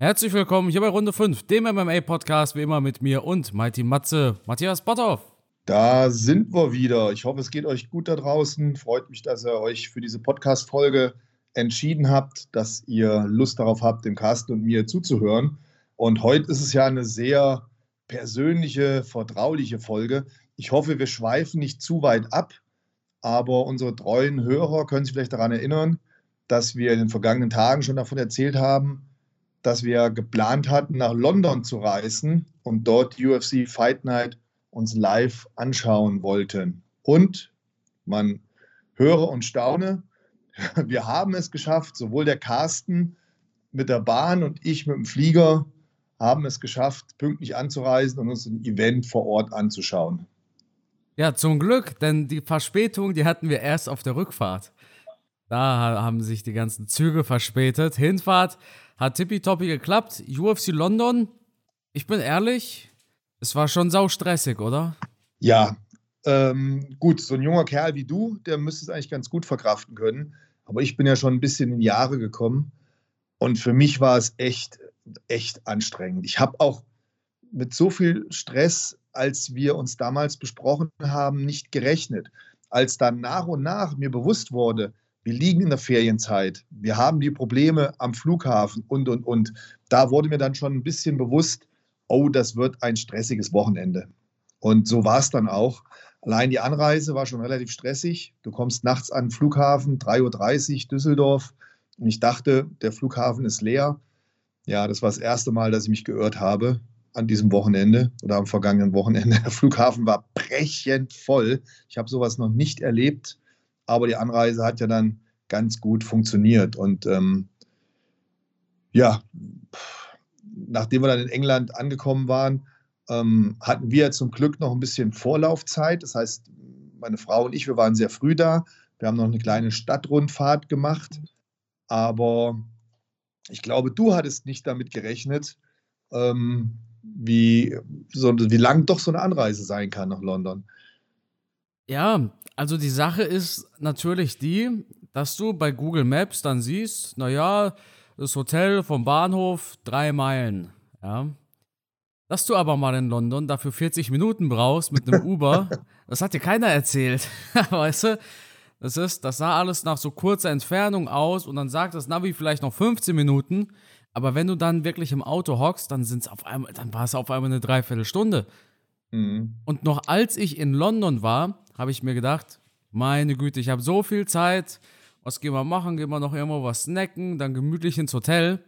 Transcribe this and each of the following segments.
Herzlich willkommen hier bei Runde 5, dem MMA-Podcast, wie immer mit mir und Mighty Matze, Matthias Botthoff. Da sind wir wieder. Ich hoffe, es geht euch gut da draußen. Freut mich, dass ihr euch für diese Podcast-Folge entschieden habt, dass ihr Lust darauf habt, dem Carsten und mir zuzuhören. Und heute ist es ja eine sehr persönliche, vertrauliche Folge. Ich hoffe, wir schweifen nicht zu weit ab, aber unsere treuen Hörer können sich vielleicht daran erinnern, dass wir in den vergangenen Tagen schon davon erzählt haben, dass wir geplant hatten, nach London zu reisen und dort UFC Fight Night uns live anschauen wollten. Und man höre und staune, wir haben es geschafft, sowohl der Carsten mit der Bahn und ich mit dem Flieger haben es geschafft, pünktlich anzureisen und uns ein Event vor Ort anzuschauen. Ja, zum Glück, denn die Verspätung, die hatten wir erst auf der Rückfahrt. Da haben sich die ganzen Züge verspätet. Hinfahrt hat tippitoppi geklappt. UFC London, ich bin ehrlich, es war schon sau stressig, oder? Ja, ähm, gut, so ein junger Kerl wie du, der müsste es eigentlich ganz gut verkraften können. Aber ich bin ja schon ein bisschen in Jahre gekommen und für mich war es echt, echt anstrengend. Ich habe auch mit so viel Stress, als wir uns damals besprochen haben, nicht gerechnet. Als dann nach und nach mir bewusst wurde, wir liegen in der Ferienzeit, wir haben die Probleme am Flughafen und, und, und. Da wurde mir dann schon ein bisschen bewusst, oh, das wird ein stressiges Wochenende. Und so war es dann auch. Allein die Anreise war schon relativ stressig. Du kommst nachts an den Flughafen, 3.30 Uhr Düsseldorf. Und ich dachte, der Flughafen ist leer. Ja, das war das erste Mal, dass ich mich geirrt habe an diesem Wochenende oder am vergangenen Wochenende. Der Flughafen war brechend voll. Ich habe sowas noch nicht erlebt aber die Anreise hat ja dann ganz gut funktioniert. Und ähm, ja, nachdem wir dann in England angekommen waren, ähm, hatten wir zum Glück noch ein bisschen Vorlaufzeit. Das heißt, meine Frau und ich, wir waren sehr früh da. Wir haben noch eine kleine Stadtrundfahrt gemacht. Aber ich glaube, du hattest nicht damit gerechnet, ähm, wie, so, wie lang doch so eine Anreise sein kann nach London. Ja, also die Sache ist natürlich die, dass du bei Google Maps dann siehst, naja, das Hotel vom Bahnhof drei Meilen, ja. Dass du aber mal in London dafür 40 Minuten brauchst mit einem Uber, das hat dir keiner erzählt, weißt du? Das ist, das sah alles nach so kurzer Entfernung aus und dann sagt das Navi vielleicht noch 15 Minuten, aber wenn du dann wirklich im Auto hockst, dann sind's auf einmal, dann war es auf einmal eine Dreiviertelstunde. Mhm. Und noch als ich in London war, habe ich mir gedacht, meine Güte, ich habe so viel Zeit. Was gehen wir machen? Gehen wir noch irgendwo was snacken, dann gemütlich ins Hotel.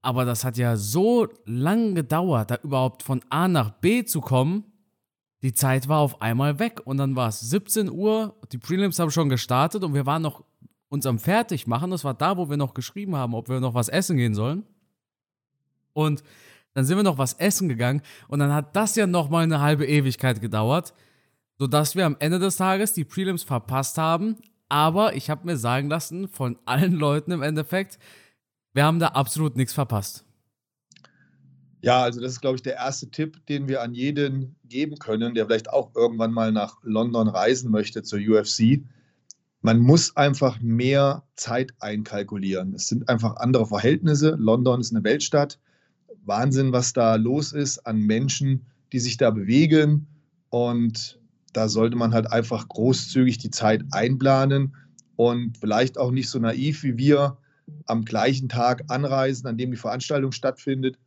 Aber das hat ja so lang gedauert, da überhaupt von A nach B zu kommen. Die Zeit war auf einmal weg und dann war es 17 Uhr. Die Prelims haben schon gestartet und wir waren noch uns am Fertigmachen. Das war da, wo wir noch geschrieben haben, ob wir noch was essen gehen sollen. Und dann sind wir noch was essen gegangen und dann hat das ja noch mal eine halbe Ewigkeit gedauert sodass wir am Ende des Tages die Prelims verpasst haben. Aber ich habe mir sagen lassen von allen Leuten im Endeffekt, wir haben da absolut nichts verpasst. Ja, also das ist, glaube ich, der erste Tipp, den wir an jeden geben können, der vielleicht auch irgendwann mal nach London reisen möchte zur UFC. Man muss einfach mehr Zeit einkalkulieren. Es sind einfach andere Verhältnisse. London ist eine Weltstadt. Wahnsinn, was da los ist an Menschen, die sich da bewegen. Und da sollte man halt einfach großzügig die Zeit einplanen und vielleicht auch nicht so naiv wie wir am gleichen Tag anreisen, an dem die Veranstaltung stattfindet,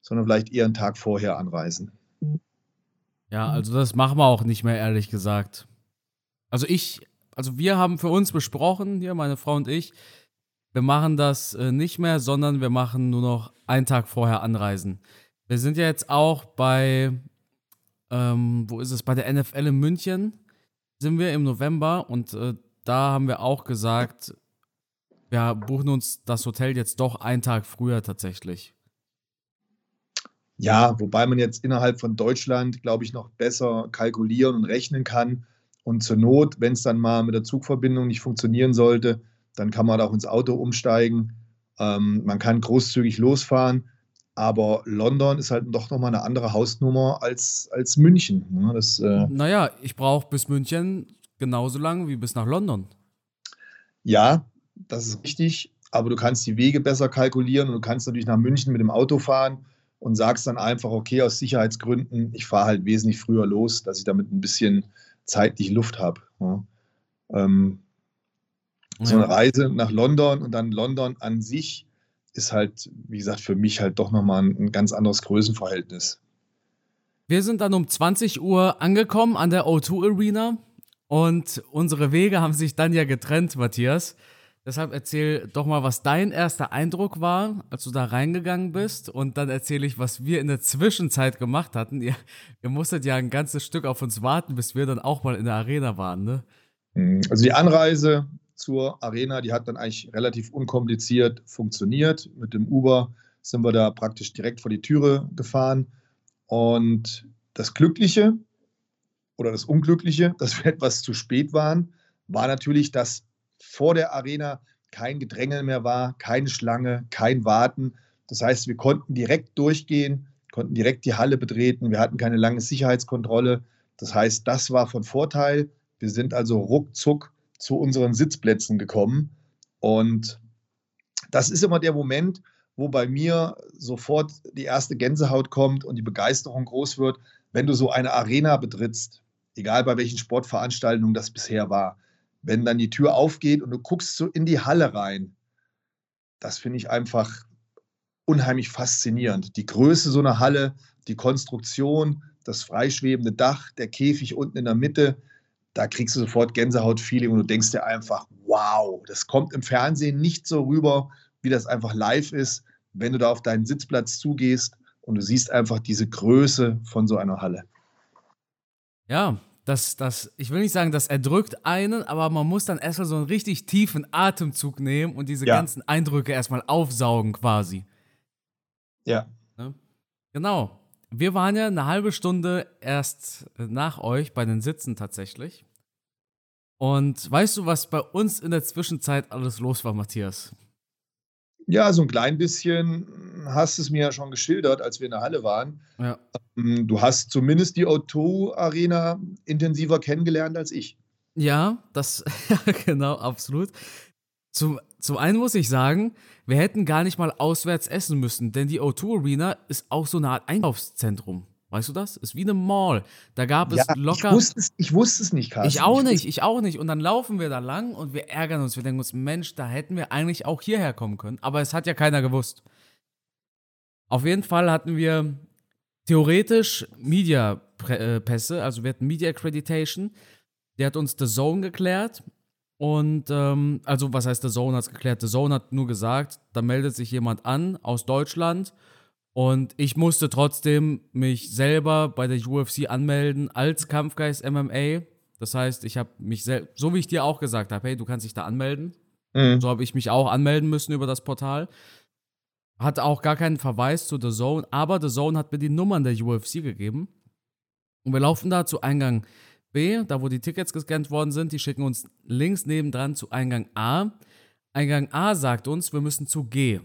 sondern vielleicht eher einen Tag vorher anreisen. Ja, also das machen wir auch nicht mehr, ehrlich gesagt. Also ich, also wir haben für uns besprochen, hier meine Frau und ich, wir machen das äh, nicht mehr, sondern wir machen nur noch einen Tag vorher anreisen. Wir sind ja jetzt auch bei ähm, wo ist es? Bei der NFL in München sind wir im November und äh, da haben wir auch gesagt, wir buchen uns das Hotel jetzt doch einen Tag früher tatsächlich. Ja, wobei man jetzt innerhalb von Deutschland, glaube ich, noch besser kalkulieren und rechnen kann. Und zur Not, wenn es dann mal mit der Zugverbindung nicht funktionieren sollte, dann kann man auch ins Auto umsteigen. Ähm, man kann großzügig losfahren. Aber London ist halt doch nochmal eine andere Hausnummer als, als München. Ne? Das, äh naja, ich brauche bis München genauso lang wie bis nach London. Ja, das ist richtig. aber du kannst die Wege besser kalkulieren und du kannst natürlich nach München mit dem Auto fahren und sagst dann einfach, okay, aus Sicherheitsgründen, ich fahre halt wesentlich früher los, dass ich damit ein bisschen zeitlich Luft habe. Ja. Ähm, ja. So eine Reise nach London und dann London an sich ist halt, wie gesagt, für mich halt doch nochmal ein, ein ganz anderes Größenverhältnis. Wir sind dann um 20 Uhr angekommen an der O2 Arena und unsere Wege haben sich dann ja getrennt, Matthias. Deshalb erzähl doch mal, was dein erster Eindruck war, als du da reingegangen bist. Und dann erzähle ich, was wir in der Zwischenzeit gemacht hatten. Ihr, ihr musstet ja ein ganzes Stück auf uns warten, bis wir dann auch mal in der Arena waren, ne? Also die Anreise zur Arena, die hat dann eigentlich relativ unkompliziert funktioniert. Mit dem Uber sind wir da praktisch direkt vor die Türe gefahren. Und das Glückliche oder das Unglückliche, dass wir etwas zu spät waren, war natürlich, dass vor der Arena kein Gedränge mehr war, keine Schlange, kein Warten. Das heißt, wir konnten direkt durchgehen, konnten direkt die Halle betreten. Wir hatten keine lange Sicherheitskontrolle. Das heißt, das war von Vorteil. Wir sind also ruckzuck zu unseren Sitzplätzen gekommen. Und das ist immer der Moment, wo bei mir sofort die erste Gänsehaut kommt und die Begeisterung groß wird, wenn du so eine Arena betrittst, egal bei welchen Sportveranstaltungen das bisher war wenn dann die Tür aufgeht und du guckst so in die Halle rein, das finde ich einfach unheimlich faszinierend. Die Größe so einer Halle, die Konstruktion, das freischwebende Dach, der Käfig unten in der Mitte, da kriegst du sofort Gänsehaut-Feeling und du denkst dir einfach, wow, das kommt im Fernsehen nicht so rüber, wie das einfach live ist, wenn du da auf deinen Sitzplatz zugehst und du siehst einfach diese Größe von so einer Halle. Ja, das, das, ich will nicht sagen, das erdrückt einen, aber man muss dann erstmal so einen richtig tiefen Atemzug nehmen und diese ja. ganzen Eindrücke erstmal aufsaugen quasi. Ja. Ne? Genau. Wir waren ja eine halbe Stunde erst nach euch bei den Sitzen tatsächlich. Und weißt du, was bei uns in der Zwischenzeit alles los war, Matthias? Ja, so ein klein bisschen hast es mir ja schon geschildert, als wir in der Halle waren. Ja. Ähm, du hast zumindest die O2-Arena intensiver kennengelernt als ich. Ja, das, ja, genau, absolut. Zum, zum einen muss ich sagen, wir hätten gar nicht mal auswärts essen müssen, denn die O2 Arena ist auch so eine Art Einkaufszentrum. Weißt du das? Ist wie eine Mall. Da gab es ja, locker. Ich wusste, es, ich wusste es nicht, Carsten. Ich auch nicht, ich auch nicht. Und dann laufen wir da lang und wir ärgern uns. Wir denken uns, Mensch, da hätten wir eigentlich auch hierher kommen können. Aber es hat ja keiner gewusst. Auf jeden Fall hatten wir theoretisch Media-Pässe, also wir hatten Media Accreditation. Der hat uns The Zone geklärt. Und, ähm, also, was heißt The Zone hat es geklärt? The Zone hat nur gesagt, da meldet sich jemand an aus Deutschland und ich musste trotzdem mich selber bei der UFC anmelden als Kampfgeist MMA. Das heißt, ich habe mich selbst, so wie ich dir auch gesagt habe, hey, du kannst dich da anmelden. Mhm. So habe ich mich auch anmelden müssen über das Portal. Hat auch gar keinen Verweis zu The Zone, aber The Zone hat mir die Nummern der UFC gegeben. Und wir laufen da zu Eingang B, da wo die Tickets gescannt worden sind. Die schicken uns links nebendran zu Eingang A. Eingang A sagt uns, wir müssen zu G.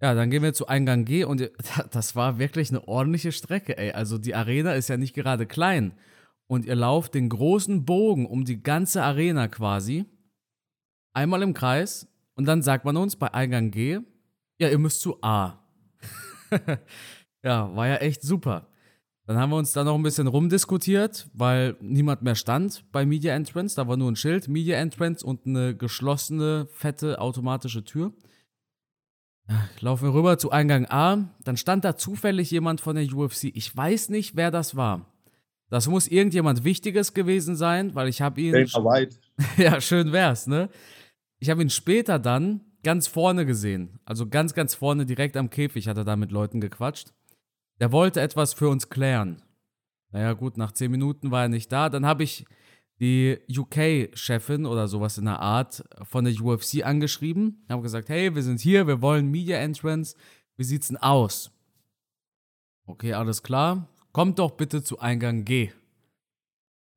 Ja, dann gehen wir zu Eingang G und das war wirklich eine ordentliche Strecke, ey. Also die Arena ist ja nicht gerade klein. Und ihr lauft den großen Bogen um die ganze Arena quasi. Einmal im Kreis. Und dann sagt man uns bei Eingang G, ja, ihr müsst zu A. ja, war ja echt super. Dann haben wir uns da noch ein bisschen rumdiskutiert, weil niemand mehr stand bei Media Entrance. Da war nur ein Schild, Media Entrance und eine geschlossene, fette automatische Tür. Laufen wir rüber zu Eingang A. Dann stand da zufällig jemand von der UFC. Ich weiß nicht, wer das war. Das muss irgendjemand Wichtiges gewesen sein, weil ich habe ihn. Dana White. ja, schön wär's, ne? Ich habe ihn später dann ganz vorne gesehen. Also ganz, ganz vorne, direkt am Käfig hat er da mit Leuten gequatscht. Der wollte etwas für uns klären. Naja, gut, nach zehn Minuten war er nicht da. Dann habe ich die UK-Chefin oder sowas in der Art von der UFC angeschrieben. Haben gesagt, hey, wir sind hier, wir wollen Media Entrance. Wie sieht's denn aus? Okay, alles klar. Kommt doch bitte zu Eingang G.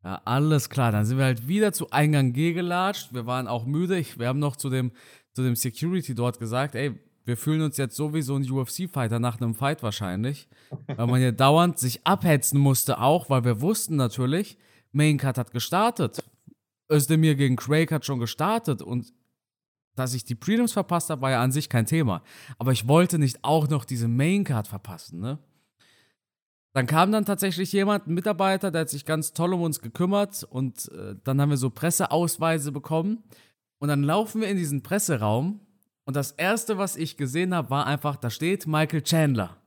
Ja, alles klar. Dann sind wir halt wieder zu Eingang G gelatscht. Wir waren auch müde. Wir haben noch zu dem, zu dem Security dort gesagt, ey, wir fühlen uns jetzt so wie so ein UFC-Fighter nach einem Fight wahrscheinlich. Weil man hier dauernd sich abhetzen musste auch, weil wir wussten natürlich, Main Card hat gestartet. Özdemir gegen Craig hat schon gestartet und dass ich die Prelims verpasst habe, war ja an sich kein Thema. Aber ich wollte nicht auch noch diese Maincard verpassen, ne? Dann kam dann tatsächlich jemand, ein Mitarbeiter, der hat sich ganz toll um uns gekümmert und äh, dann haben wir so Presseausweise bekommen. Und dann laufen wir in diesen Presseraum und das erste, was ich gesehen habe, war einfach, da steht Michael Chandler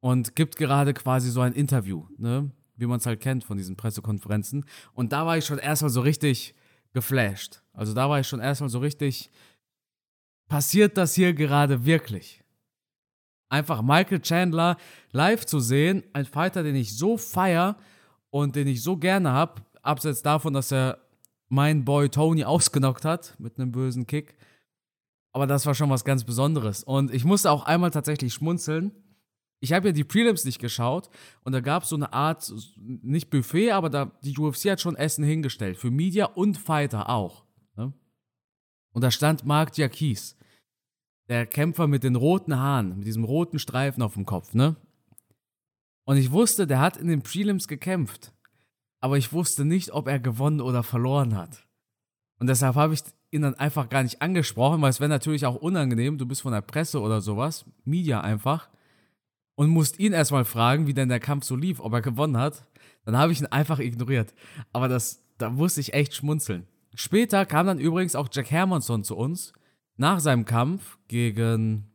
und gibt gerade quasi so ein Interview, ne? wie man es halt kennt von diesen Pressekonferenzen. Und da war ich schon erstmal so richtig geflasht. Also da war ich schon erstmal so richtig, passiert das hier gerade wirklich? Einfach Michael Chandler live zu sehen, ein Fighter, den ich so feier und den ich so gerne habe, abseits davon, dass er meinen Boy Tony ausgenockt hat mit einem bösen Kick. Aber das war schon was ganz Besonderes. Und ich musste auch einmal tatsächlich schmunzeln. Ich habe ja die Prelims nicht geschaut und da gab es so eine Art, nicht Buffet, aber da, die UFC hat schon Essen hingestellt. Für Media und Fighter auch. Ne? Und da stand Mark Jacques, der Kämpfer mit den roten Haaren, mit diesem roten Streifen auf dem Kopf, ne? Und ich wusste, der hat in den Prelims gekämpft. Aber ich wusste nicht, ob er gewonnen oder verloren hat. Und deshalb habe ich ihn dann einfach gar nicht angesprochen, weil es wäre natürlich auch unangenehm. Du bist von der Presse oder sowas, Media einfach und musst ihn erstmal fragen, wie denn der Kampf so lief, ob er gewonnen hat. Dann habe ich ihn einfach ignoriert. Aber das, da musste ich echt schmunzeln. Später kam dann übrigens auch Jack Hermanson zu uns nach seinem Kampf gegen,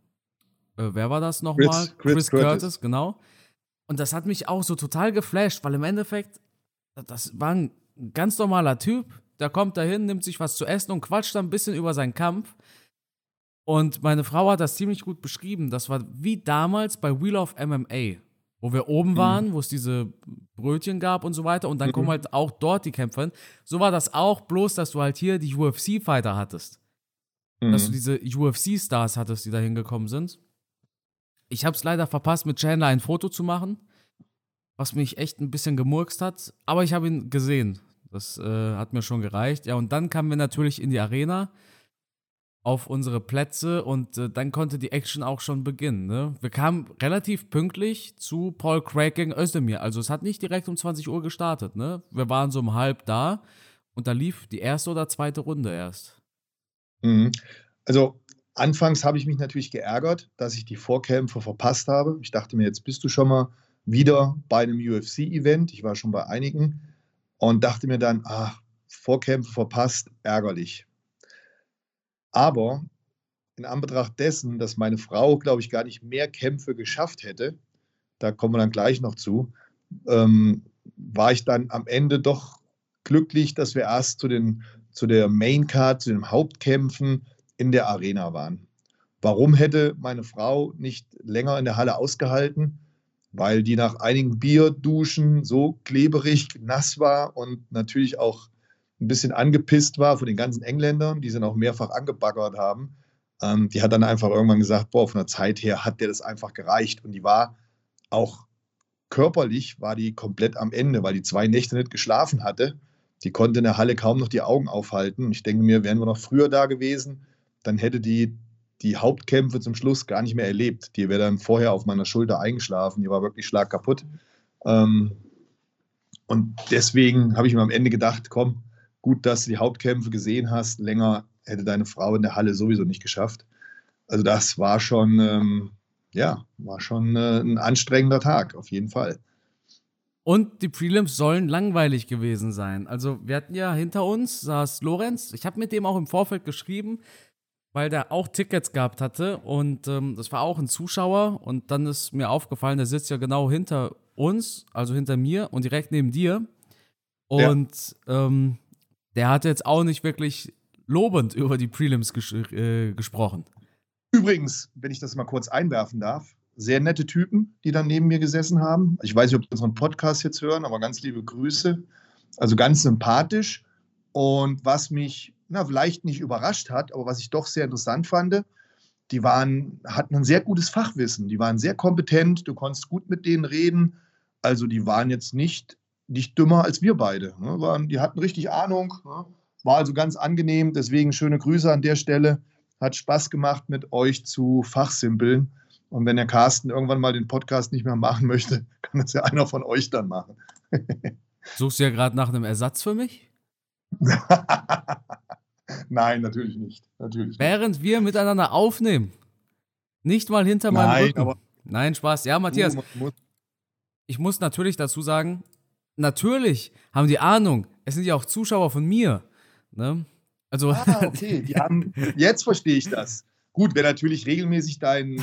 äh, wer war das nochmal? Chris, Chris, Chris Curtis. Curtis, genau. Und das hat mich auch so total geflasht, weil im Endeffekt, das war ein ganz normaler Typ, der kommt dahin, nimmt sich was zu essen und quatscht dann ein bisschen über seinen Kampf. Und meine Frau hat das ziemlich gut beschrieben. Das war wie damals bei Wheel of MMA, wo wir oben mhm. waren, mhm. wo es diese Brötchen gab und so weiter. Und dann mhm. kommen halt auch dort die Kämpfer hin. So war das auch, bloß dass du halt hier die UFC-Fighter hattest. Mhm. Dass du mhm. diese UFC-Stars hattest, die da hingekommen sind. Ich habe es leider verpasst, mit Chandler ein Foto zu machen, was mich echt ein bisschen gemurkst hat. Aber ich habe ihn gesehen. Das äh, hat mir schon gereicht. Ja, und dann kamen wir natürlich in die Arena auf unsere Plätze und äh, dann konnte die Action auch schon beginnen. Ne? Wir kamen relativ pünktlich zu Paul Craig gegen Özdemir. Also es hat nicht direkt um 20 Uhr gestartet. Ne? Wir waren so um halb da und da lief die erste oder zweite Runde erst. Mhm. Also anfangs habe ich mich natürlich geärgert, dass ich die Vorkämpfe verpasst habe. Ich dachte mir, jetzt bist du schon mal wieder bei einem UFC-Event. Ich war schon bei einigen und dachte mir dann, ach, Vorkämpfe verpasst, ärgerlich. Aber in Anbetracht dessen, dass meine Frau, glaube ich, gar nicht mehr Kämpfe geschafft hätte, da kommen wir dann gleich noch zu, ähm, war ich dann am Ende doch glücklich, dass wir erst zu, den, zu der Main Card, zu den Hauptkämpfen in der Arena waren. Warum hätte meine Frau nicht länger in der Halle ausgehalten? Weil die nach einigen Bierduschen so kleberig, nass war und natürlich auch ein bisschen angepisst war von den ganzen Engländern, die sie noch mehrfach angebaggert haben. Ähm, die hat dann einfach irgendwann gesagt, boah, von der Zeit her hat der das einfach gereicht. Und die war auch körperlich, war die komplett am Ende, weil die zwei Nächte nicht geschlafen hatte. Die konnte in der Halle kaum noch die Augen aufhalten. Ich denke mir, wären wir noch früher da gewesen, dann hätte die die Hauptkämpfe zum Schluss gar nicht mehr erlebt. Die wäre dann vorher auf meiner Schulter eingeschlafen. Die war wirklich schlagkaputt. Ähm, und deswegen habe ich mir am Ende gedacht, komm, gut, dass du die Hauptkämpfe gesehen hast. Länger hätte deine Frau in der Halle sowieso nicht geschafft. Also das war schon, ähm, ja, war schon äh, ein anstrengender Tag, auf jeden Fall. Und die Prelims sollen langweilig gewesen sein. Also wir hatten ja hinter uns saß Lorenz. Ich habe mit dem auch im Vorfeld geschrieben, weil der auch Tickets gehabt hatte und ähm, das war auch ein Zuschauer und dann ist mir aufgefallen, der sitzt ja genau hinter uns, also hinter mir und direkt neben dir. Und ja. ähm, der hat jetzt auch nicht wirklich lobend über die Prelims ges äh, gesprochen. Übrigens, wenn ich das mal kurz einwerfen darf, sehr nette Typen, die dann neben mir gesessen haben. Ich weiß nicht, ob die unseren Podcast jetzt hören, aber ganz liebe Grüße. Also ganz sympathisch. Und was mich na, vielleicht nicht überrascht hat, aber was ich doch sehr interessant fand, die waren, hatten ein sehr gutes Fachwissen. Die waren sehr kompetent, du konntest gut mit denen reden. Also die waren jetzt nicht nicht dümmer als wir beide. Ne? Waren, die hatten richtig Ahnung, ne? war also ganz angenehm. Deswegen schöne Grüße an der Stelle. Hat Spaß gemacht, mit euch zu fachsimpeln. Und wenn der Carsten irgendwann mal den Podcast nicht mehr machen möchte, kann das ja einer von euch dann machen. Suchst du ja gerade nach einem Ersatz für mich? Nein, natürlich nicht. Natürlich Während wir miteinander aufnehmen. Nicht mal hinter meinem Nein, Rücken. Aber Nein, Spaß. Ja, Matthias. Ich muss natürlich dazu sagen, natürlich haben die Ahnung. Es sind ja auch Zuschauer von mir. Ne? Also. Ah, okay. Die haben, jetzt verstehe ich das. Gut, wer natürlich regelmäßig deinen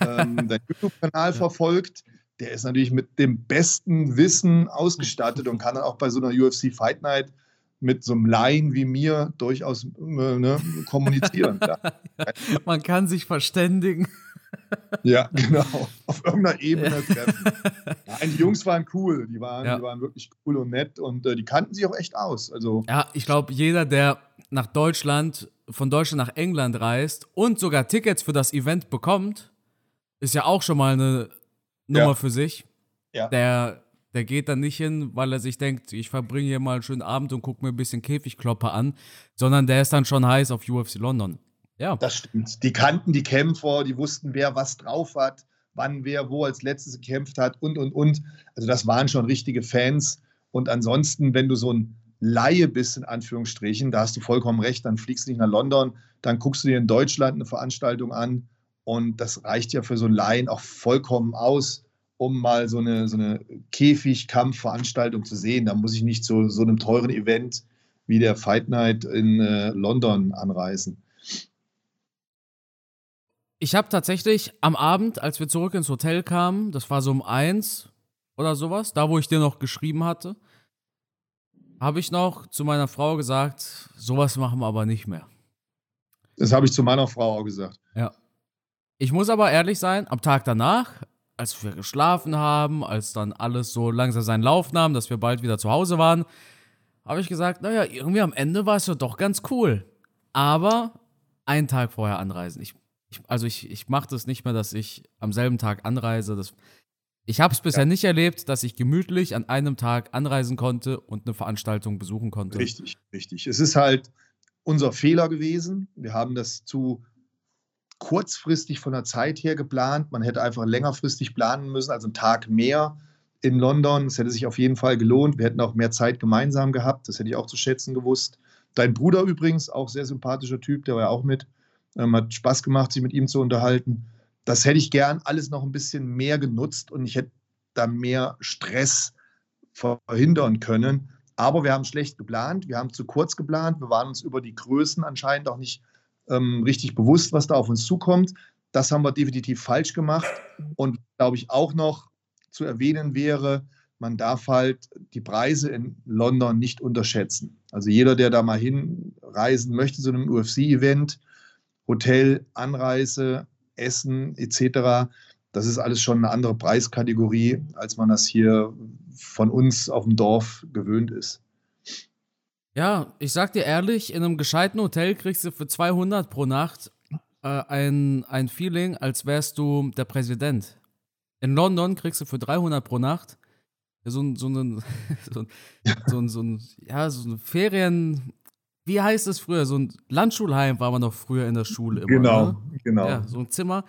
ähm, dein YouTube-Kanal verfolgt, der ist natürlich mit dem besten Wissen ausgestattet und kann dann auch bei so einer UFC Fight Night mit so einem Laien wie mir durchaus äh, ne, kommunizieren. Man kann sich verständigen. Ja, genau. Auf irgendeiner Ebene treffen. Nein, die Jungs waren cool. Die waren, ja. die waren wirklich cool und nett und äh, die kannten sich auch echt aus. Also, ja, ich glaube, jeder, der nach Deutschland, von Deutschland nach England reist und sogar Tickets für das Event bekommt, ist ja auch schon mal eine Nummer ja. für sich. Ja. Der, der geht dann nicht hin, weil er sich denkt, ich verbringe hier mal einen schönen Abend und gucke mir ein bisschen Käfigklopper an, sondern der ist dann schon heiß auf UFC London. Ja. Das stimmt. Die kannten die Kämpfer, die wussten, wer was drauf hat, wann wer wo als letztes gekämpft hat und, und, und. Also das waren schon richtige Fans. Und ansonsten, wenn du so ein Laie bist, in Anführungsstrichen, da hast du vollkommen recht, dann fliegst du nicht nach London, dann guckst du dir in Deutschland eine Veranstaltung an und das reicht ja für so einen Laien auch vollkommen aus, um mal so eine, so eine Käfigkampfveranstaltung zu sehen. Da muss ich nicht zu so einem teuren Event wie der Fight Night in äh, London anreisen. Ich habe tatsächlich am Abend, als wir zurück ins Hotel kamen, das war so um eins oder sowas, da wo ich dir noch geschrieben hatte, habe ich noch zu meiner Frau gesagt, sowas machen wir aber nicht mehr. Das habe ich zu meiner Frau auch gesagt. Ja. Ich muss aber ehrlich sein, am Tag danach, als wir geschlafen haben, als dann alles so langsam seinen Lauf nahm, dass wir bald wieder zu Hause waren, habe ich gesagt, naja, irgendwie am Ende war es ja doch ganz cool. Aber einen Tag vorher anreisen. Ich ich, also ich, ich mache das nicht mehr, dass ich am selben Tag anreise. Das, ich habe es bisher ja. nicht erlebt, dass ich gemütlich an einem Tag anreisen konnte und eine Veranstaltung besuchen konnte. Richtig, richtig. Es ist halt unser Fehler gewesen. Wir haben das zu kurzfristig von der Zeit her geplant. Man hätte einfach längerfristig planen müssen, also einen Tag mehr in London. Es hätte sich auf jeden Fall gelohnt. Wir hätten auch mehr Zeit gemeinsam gehabt. Das hätte ich auch zu schätzen gewusst. Dein Bruder übrigens, auch sehr sympathischer Typ, der war ja auch mit. Ähm, hat Spaß gemacht, sich mit ihm zu unterhalten. Das hätte ich gern alles noch ein bisschen mehr genutzt und ich hätte da mehr Stress verhindern können. Aber wir haben schlecht geplant, wir haben zu kurz geplant, wir waren uns über die Größen anscheinend auch nicht ähm, richtig bewusst, was da auf uns zukommt. Das haben wir definitiv falsch gemacht. Und glaube ich auch noch zu erwähnen wäre, man darf halt die Preise in London nicht unterschätzen. Also jeder, der da mal hinreisen möchte zu einem UFC-Event, Hotel, Anreise, Essen etc. Das ist alles schon eine andere Preiskategorie, als man das hier von uns auf dem Dorf gewöhnt ist. Ja, ich sag dir ehrlich, in einem gescheiten Hotel kriegst du für 200 pro Nacht äh, ein, ein Feeling, als wärst du der Präsident. In London kriegst du für 300 pro Nacht so ein, so ein, so ein, so ein, so ein ja, so ein Ferien, wie heißt es früher? So ein Landschulheim war man noch früher in der Schule immer. Genau, ne? genau. Ja, so ein Zimmer.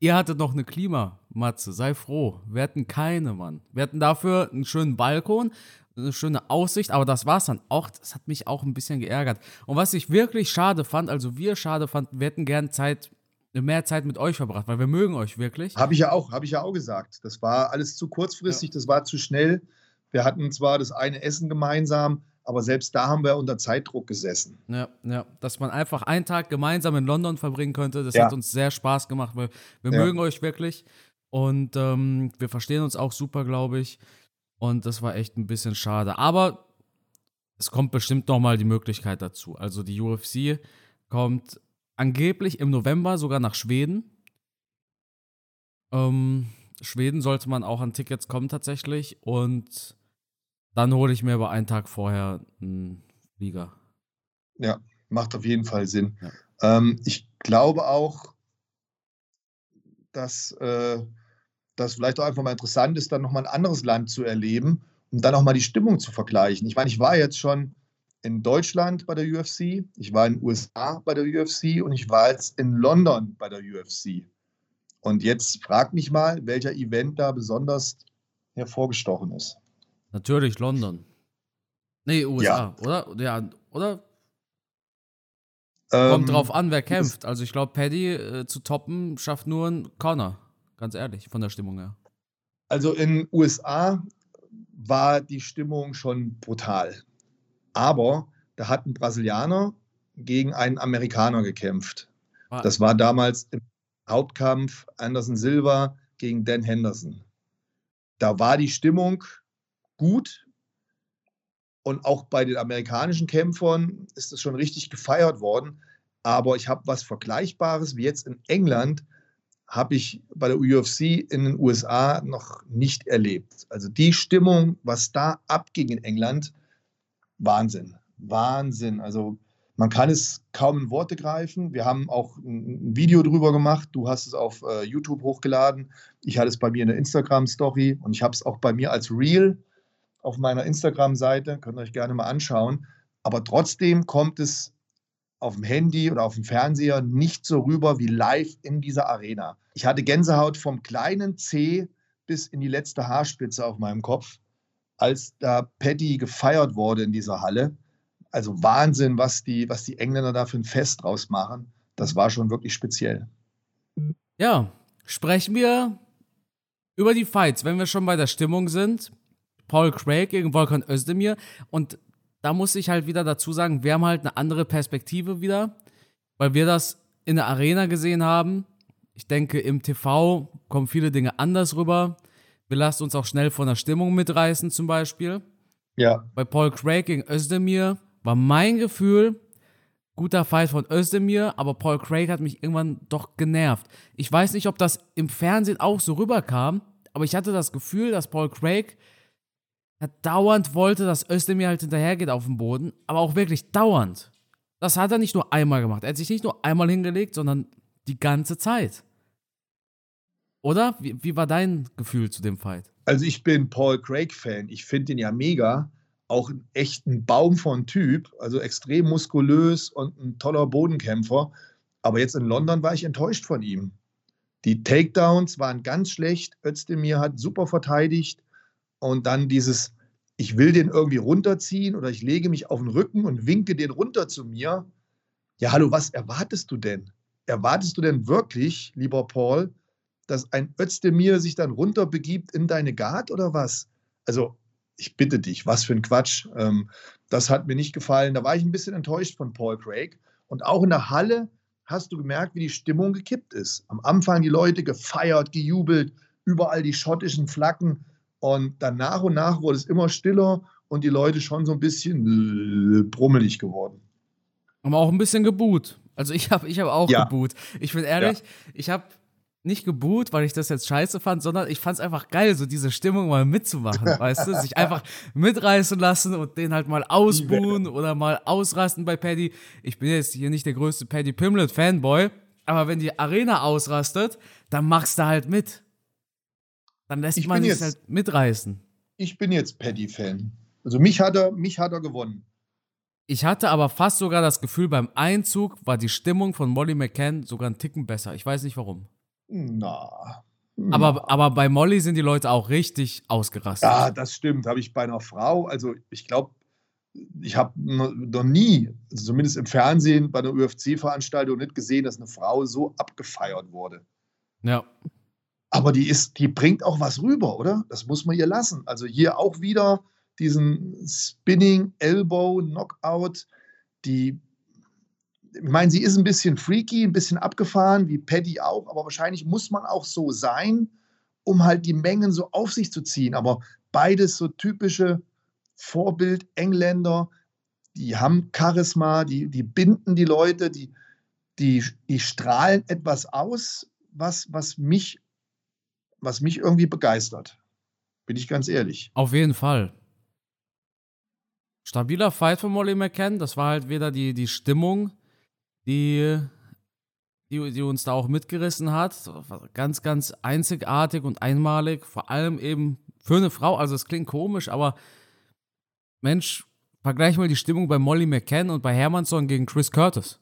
Ihr hattet noch eine Klimamatze, sei froh. Wir hatten keine, Mann. Wir hatten dafür einen schönen Balkon, eine schöne Aussicht, aber das war's dann auch. Das hat mich auch ein bisschen geärgert. Und was ich wirklich schade fand, also wir schade fanden, wir hätten gern Zeit, mehr Zeit mit euch verbracht, weil wir mögen euch wirklich. Habe ich ja auch, habe ich ja auch gesagt. Das war alles zu kurzfristig, ja. das war zu schnell. Wir hatten zwar das eine Essen gemeinsam, aber selbst da haben wir unter Zeitdruck gesessen. Ja, ja. Dass man einfach einen Tag gemeinsam in London verbringen könnte, das ja. hat uns sehr Spaß gemacht, weil wir ja. mögen euch wirklich. Und ähm, wir verstehen uns auch super, glaube ich. Und das war echt ein bisschen schade. Aber es kommt bestimmt noch mal die Möglichkeit dazu. Also die UFC kommt angeblich im November sogar nach Schweden. Ähm, Schweden sollte man auch an Tickets kommen tatsächlich. Und dann hole ich mir aber einen Tag vorher einen Flieger. Ja, macht auf jeden Fall Sinn. Ja. Ähm, ich glaube auch, dass äh, das vielleicht auch einfach mal interessant ist, dann nochmal ein anderes Land zu erleben um dann auch mal die Stimmung zu vergleichen. Ich meine, ich war jetzt schon in Deutschland bei der UFC, ich war in den USA bei der UFC und ich war jetzt in London bei der UFC. Und jetzt frag mich mal, welcher Event da besonders hervorgestochen ist. Natürlich London. Nee, USA, ja. oder? Ja, oder? Kommt ähm, drauf an, wer kämpft. Also ich glaube, Paddy äh, zu toppen schafft nur ein Connor. Ganz ehrlich, von der Stimmung her. Also in den USA war die Stimmung schon brutal. Aber da hat ein Brasilianer gegen einen Amerikaner gekämpft. Ah. Das war damals im Hauptkampf Anderson Silva gegen Dan Henderson. Da war die Stimmung gut. Und auch bei den amerikanischen Kämpfern ist es schon richtig gefeiert worden. Aber ich habe was Vergleichbares wie jetzt in England, habe ich bei der UFC in den USA noch nicht erlebt. Also die Stimmung, was da abging in England, Wahnsinn. Wahnsinn. Also man kann es kaum in Worte greifen. Wir haben auch ein Video drüber gemacht. Du hast es auf äh, YouTube hochgeladen. Ich hatte es bei mir in der Instagram-Story und ich habe es auch bei mir als Reel auf meiner Instagram-Seite. Könnt ihr euch gerne mal anschauen. Aber trotzdem kommt es auf dem Handy oder auf dem Fernseher nicht so rüber wie live in dieser Arena. Ich hatte Gänsehaut vom kleinen C bis in die letzte Haarspitze auf meinem Kopf, als da Paddy gefeiert wurde in dieser Halle also Wahnsinn, was die, was die Engländer da für ein Fest draus machen. Das war schon wirklich speziell. Ja, sprechen wir über die Fights, wenn wir schon bei der Stimmung sind. Paul Craig gegen Volkan Özdemir. Und da muss ich halt wieder dazu sagen, wir haben halt eine andere Perspektive wieder, weil wir das in der Arena gesehen haben. Ich denke, im TV kommen viele Dinge anders rüber. Wir lassen uns auch schnell von der Stimmung mitreißen, zum Beispiel. Ja. Bei Paul Craig gegen Özdemir war mein Gefühl, guter Fight von Özdemir, aber Paul Craig hat mich irgendwann doch genervt. Ich weiß nicht, ob das im Fernsehen auch so rüberkam, aber ich hatte das Gefühl, dass Paul Craig dauernd wollte, dass Özdemir halt hinterhergeht auf dem Boden, aber auch wirklich dauernd. Das hat er nicht nur einmal gemacht. Er hat sich nicht nur einmal hingelegt, sondern die ganze Zeit. Oder? Wie, wie war dein Gefühl zu dem Fight? Also ich bin Paul Craig-Fan. Ich finde ihn ja mega auch ein echten Baum von Typ, also extrem muskulös und ein toller Bodenkämpfer. Aber jetzt in London war ich enttäuscht von ihm. Die Takedowns waren ganz schlecht. Özdemir hat super verteidigt. Und dann dieses, ich will den irgendwie runterziehen oder ich lege mich auf den Rücken und winke den runter zu mir. Ja, hallo, was erwartest du denn? Erwartest du denn wirklich, lieber Paul, dass ein Özdemir sich dann runterbegibt in deine Guard oder was? Also ich bitte dich, was für ein Quatsch. Ähm, das hat mir nicht gefallen. Da war ich ein bisschen enttäuscht von Paul Craig. Und auch in der Halle hast du gemerkt, wie die Stimmung gekippt ist. Am Anfang die Leute gefeiert, gejubelt, überall die schottischen Flaggen. Und dann nach und nach wurde es immer stiller und die Leute schon so ein bisschen brummelig geworden. Aber auch ein bisschen geboot. Also ich habe ich hab auch ja. geboot. Ich bin ehrlich, ja. ich habe nicht geboot, weil ich das jetzt scheiße fand, sondern ich fand es einfach geil, so diese Stimmung mal mitzumachen, weißt du? Sich einfach mitreißen lassen und den halt mal ausbuhen oder mal ausrasten bei Paddy. Ich bin jetzt hier nicht der größte Paddy Pimlet Fanboy, aber wenn die Arena ausrastet, dann machst du halt mit. Dann lässt ich man sich halt mitreißen. Ich bin jetzt Paddy-Fan. Also mich hat er, mich hat er gewonnen. Ich hatte aber fast sogar das Gefühl, beim Einzug war die Stimmung von Molly McCann sogar einen Ticken besser. Ich weiß nicht warum. Na. Aber, aber bei Molly sind die Leute auch richtig ausgerastet. Ja, das stimmt. Habe ich bei einer Frau, also ich glaube, ich habe noch nie, also zumindest im Fernsehen, bei einer UFC-Veranstaltung nicht gesehen, dass eine Frau so abgefeiert wurde. Ja. Aber die ist, die bringt auch was rüber, oder? Das muss man ihr lassen. Also hier auch wieder diesen Spinning Elbow Knockout, die ich meine, sie ist ein bisschen freaky, ein bisschen abgefahren, wie Paddy auch, aber wahrscheinlich muss man auch so sein, um halt die Mengen so auf sich zu ziehen. Aber beides so typische Vorbild-Engländer, die haben Charisma, die, die binden die Leute, die, die, die strahlen etwas aus, was, was, mich, was mich irgendwie begeistert. Bin ich ganz ehrlich. Auf jeden Fall. Stabiler Fight von Molly McCann. Das war halt wieder die, die Stimmung, die, die, die uns da auch mitgerissen hat. Ganz, ganz einzigartig und einmalig. Vor allem eben für eine Frau. Also es klingt komisch, aber Mensch, vergleich mal die Stimmung bei Molly McCann und bei Hermannsson gegen Chris Curtis.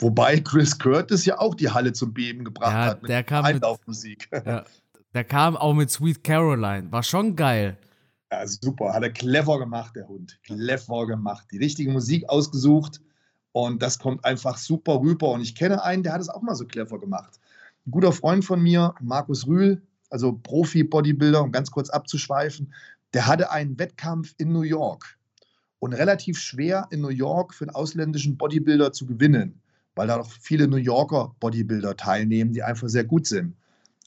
Wobei Chris Curtis ja auch die Halle zum Beben gebracht ja, hat mit der kam Einlaufmusik. Mit, ja, der kam auch mit Sweet Caroline. War schon geil. Ja, super. Hat er clever gemacht, der Hund. Clever gemacht. Die richtige Musik ausgesucht Und das kommt einfach super rüber. Und ich kenne einen, der hat es auch mal so clever gemacht. Ein guter Freund von mir, Markus Rühl, also Profi-Bodybuilder, um ganz kurz abzuschweifen, der hatte einen Wettkampf in New York und relativ schwer in New York für einen ausländischen Bodybuilder zu gewinnen, weil da noch viele New Yorker Bodybuilder teilnehmen, die einfach sehr gut sind.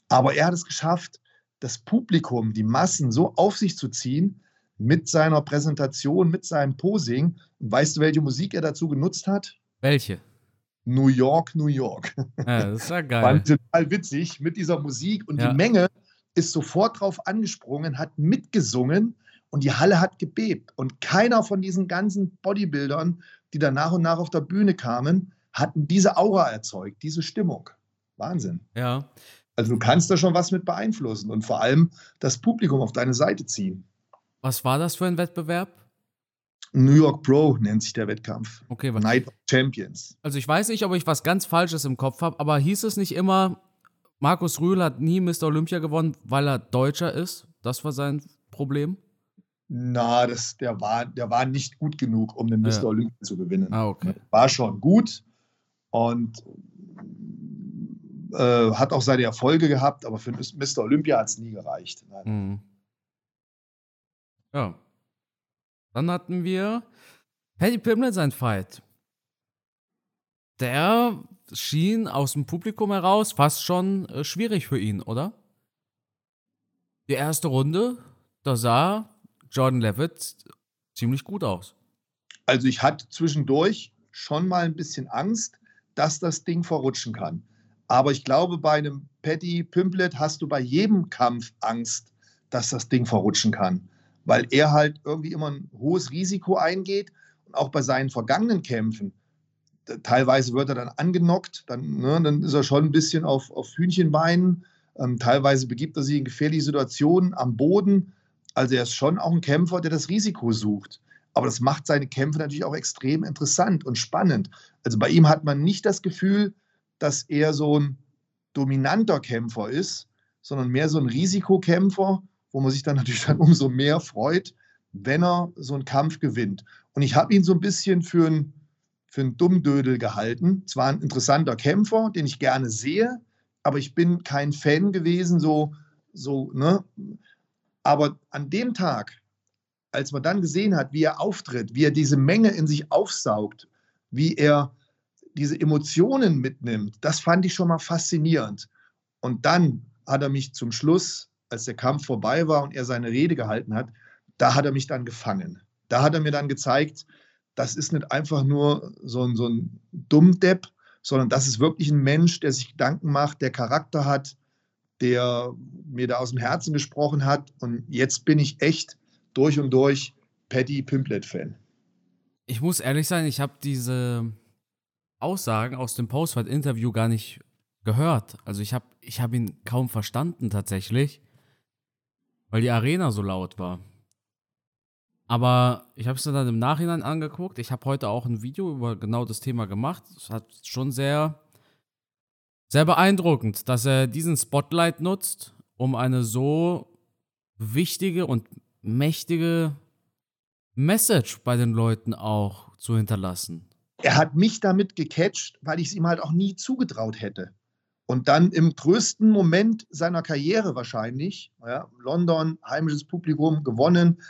Aber er hat es geschafft, das Publikum, die Massen so auf sich zu ziehen mit seiner Präsentation, mit seinem Posing. Und weißt du, welche Musik er dazu genutzt hat? Welche? New York, New York. Ja, das ist ja geil. War total witzig mit dieser Musik und Ja. die Menge ist sofort drauf angesprungen, hat mitgesungen und die Halle hat gebebt. Und keiner von diesen ganzen Bodybuildern, die dann nach und nach auf der Bühne kamen, hatten diese Aura erzeugt, diese Stimmung. Wahnsinn. Ja. Also du kannst da schon was mit beeinflussen und vor allem das Publikum auf deine Seite ziehen. Was war das für ein Wettbewerb? New York Pro nennt sich der Wettkampf. Okay, was? Night of Champions. Also ich weiß nicht, ob ich was ganz Falsches im Kopf habe, aber hieß es nicht immer, Markus Rühl hat nie Mr. Olympia gewonnen, weil er Deutscher ist? Das war sein Problem? Na, das, der, war, der war nicht gut genug, um den Ja. Mr. Olympia zu gewinnen. Ah, okay. War schon gut und äh, hat auch seine Erfolge gehabt, aber für Mr. Olympia hat es nie gereicht. Mhm. Ja. Dann hatten wir Paddy Pimblett sein Fight. Der schien aus dem Publikum heraus fast schon äh, schwierig für ihn, oder? Die erste Runde, da sah Jordan Levitt ziemlich gut aus. Also ich hatte zwischendurch schon mal ein bisschen Angst, dass das Ding verrutschen kann. Aber ich glaube, bei einem Paddy Pimplet hast du bei jedem Kampf Angst, dass das Ding verrutschen kann. Weil er halt irgendwie immer ein hohes Risiko eingeht. Und auch bei seinen vergangenen Kämpfen, teilweise wird er dann angenockt, dann, ne, dann ist er schon ein bisschen auf, auf Hühnchenbeinen. Ähm, teilweise begibt er sich in gefährliche Situationen am Boden. Also er ist schon auch ein Kämpfer, der das Risiko sucht. Aber das macht seine Kämpfe natürlich auch extrem interessant und spannend. Also bei ihm hat man nicht das Gefühl, dass er so ein dominanter Kämpfer ist, sondern mehr so ein Risikokämpfer, wo man sich dann natürlich dann umso mehr freut, wenn er so einen Kampf gewinnt. Und ich habe ihn so ein bisschen für einen, für einen Dummdödel gehalten. Zwar ein interessanter Kämpfer, den ich gerne sehe, aber ich bin kein Fan gewesen, so, so, ne? Aber an dem Tag, als man dann gesehen hat, wie er auftritt, wie er diese Menge in sich aufsaugt, wie er diese Emotionen mitnimmt, das fand ich schon mal faszinierend. Und dann hat er mich zum Schluss, als der Kampf vorbei war und er seine Rede gehalten hat, da hat er mich dann gefangen. Da hat er mir dann gezeigt, das ist nicht einfach nur so ein, so ein Dummdepp, sondern das ist wirklich ein Mensch, der sich Gedanken macht, der Charakter hat, der mir da aus dem Herzen gesprochen hat. Und jetzt bin ich echt durch und durch Paddy Pimplet-Fan. Ich muss ehrlich sein, ich habe diese Aussagen aus dem Postfight-Interview gar nicht gehört. Also ich habe ich hab ihn kaum verstanden tatsächlich, weil die Arena so laut war. Aber ich habe es dann im Nachhinein angeguckt. Ich habe heute auch ein Video über genau das Thema gemacht. Es hat schon sehr, sehr beeindruckend, dass er diesen Spotlight nutzt, um eine so wichtige und mächtige Message bei den Leuten auch zu hinterlassen. Er hat mich damit gecatcht, weil ich es ihm halt auch nie zugetraut hätte. Und dann im größten Moment seiner Karriere wahrscheinlich, ja, London, heimisches Publikum gewonnen,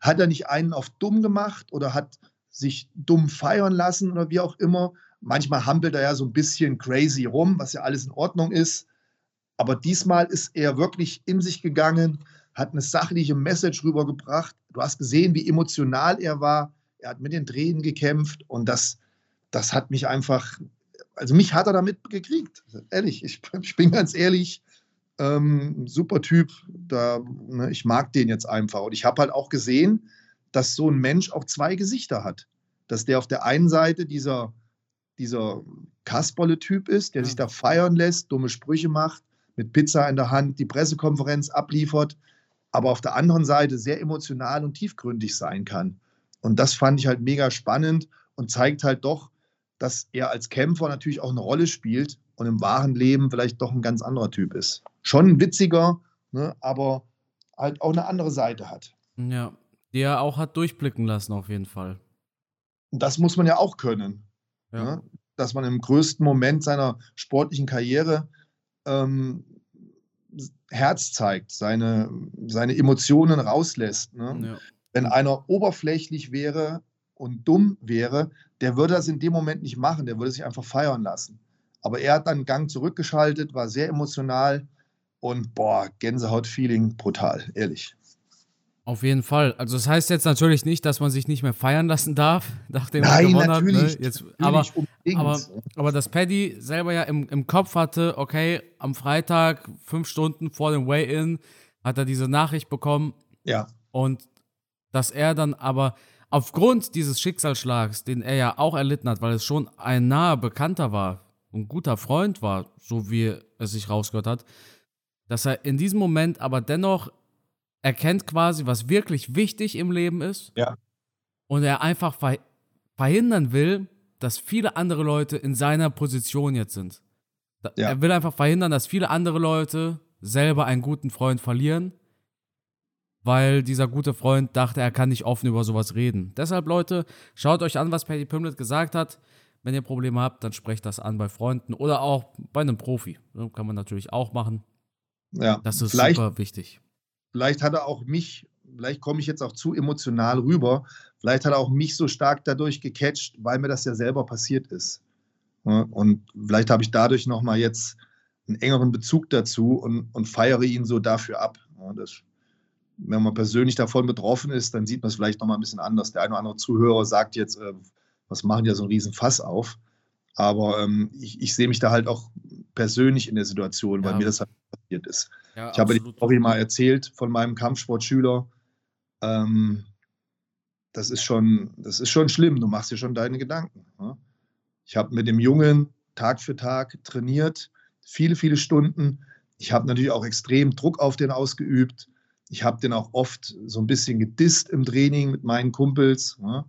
hat er nicht einen auf dumm gemacht oder hat sich dumm feiern lassen oder wie auch immer. Manchmal hampelt er ja so ein bisschen crazy rum, was ja alles in Ordnung ist. Aber diesmal ist er wirklich in sich gegangen, hat eine sachliche Message rübergebracht. Du hast gesehen, wie emotional er war. Er hat mit den Tränen gekämpft und das, das hat mich einfach, also mich hat er damit gekriegt. Ehrlich, ich, ich bin ganz ehrlich, ähm, super Typ. Da, ne, ich mag den jetzt einfach. Und ich habe halt auch gesehen, dass so ein Mensch auch zwei Gesichter hat. Dass der auf der einen Seite dieser, dieser Kasperle-Typ ist, der sich da feiern lässt, dumme Sprüche macht, mit Pizza in der Hand die Pressekonferenz abliefert, aber auf der anderen Seite sehr emotional und tiefgründig sein kann. Und das fand ich halt mega spannend und zeigt halt doch, dass er als Kämpfer natürlich auch eine Rolle spielt und im wahren Leben vielleicht doch ein ganz anderer Typ ist. Schon ein witziger, ne, aber halt auch eine andere Seite hat. Ja, die er auch hat durchblicken lassen, auf jeden Fall. Und das muss man ja auch können. Ja. Ne? Dass man im größten Moment seiner sportlichen Karriere ähm, Herz zeigt, seine, seine Emotionen rauslässt. Ne? Ja. Wenn einer oberflächlich wäre und dumm wäre, der würde das in dem Moment nicht machen, der würde sich einfach feiern lassen. Aber er hat dann einen Gang zurückgeschaltet, war sehr emotional und boah, Gänsehaut-Feeling brutal, ehrlich. Auf jeden Fall. Also das heißt jetzt natürlich nicht, dass man sich nicht mehr feiern lassen darf, nachdem Nein, er gewonnen natürlich, hat. Ne? Jetzt, natürlich aber, aber, aber dass Paddy selber ja im, im Kopf hatte, okay, am Freitag, fünf Stunden vor dem Way-In, hat er diese Nachricht bekommen. Ja. Und dass er dann aber aufgrund dieses Schicksalsschlags, den er ja auch erlitten hat, weil es schon ein naher Bekannter war, ein guter Freund war, so wie es sich rausgehört hat, dass er in diesem Moment aber dennoch erkennt quasi, was wirklich wichtig im Leben ist. Ja. Und er einfach verhindern will, dass viele andere Leute in seiner Position jetzt sind. Ja. Er will einfach verhindern, dass viele andere Leute selber einen guten Freund verlieren, weil dieser gute Freund dachte, er kann nicht offen über sowas reden. Deshalb, Leute, schaut euch an, was Patty Pimlet gesagt hat. Wenn ihr Probleme habt, dann sprecht das an bei Freunden oder auch bei einem Profi. Das kann man natürlich auch machen. Ja, das ist super wichtig vielleicht hat er auch mich, vielleicht komme ich jetzt auch zu emotional rüber, vielleicht hat er auch mich so stark dadurch gecatcht, weil mir das ja selber passiert ist. Und vielleicht habe ich dadurch nochmal jetzt einen engeren Bezug dazu und, und feiere ihn so dafür ab. Das, wenn man persönlich davon betroffen ist, dann sieht man es vielleicht nochmal ein bisschen anders. Der eine oder andere Zuhörer sagt jetzt, äh, was machen ja so einen riesen Fass auf. Aber ähm, ich, ich sehe mich da halt auch persönlich in der Situation, weil ja. mir das halt passiert ist. Ja, ich habe die Story mal erzählt von meinem Kampfsportschüler. Ähm, das ist schon, das ist schon schlimm. Du machst dir schon deine Gedanken. Ne? Ich habe mit dem Jungen Tag für Tag trainiert, viele, viele Stunden. Ich habe natürlich auch extrem Druck auf den ausgeübt. Ich habe den auch oft so ein bisschen gedisst im Training mit meinen Kumpels. Ne?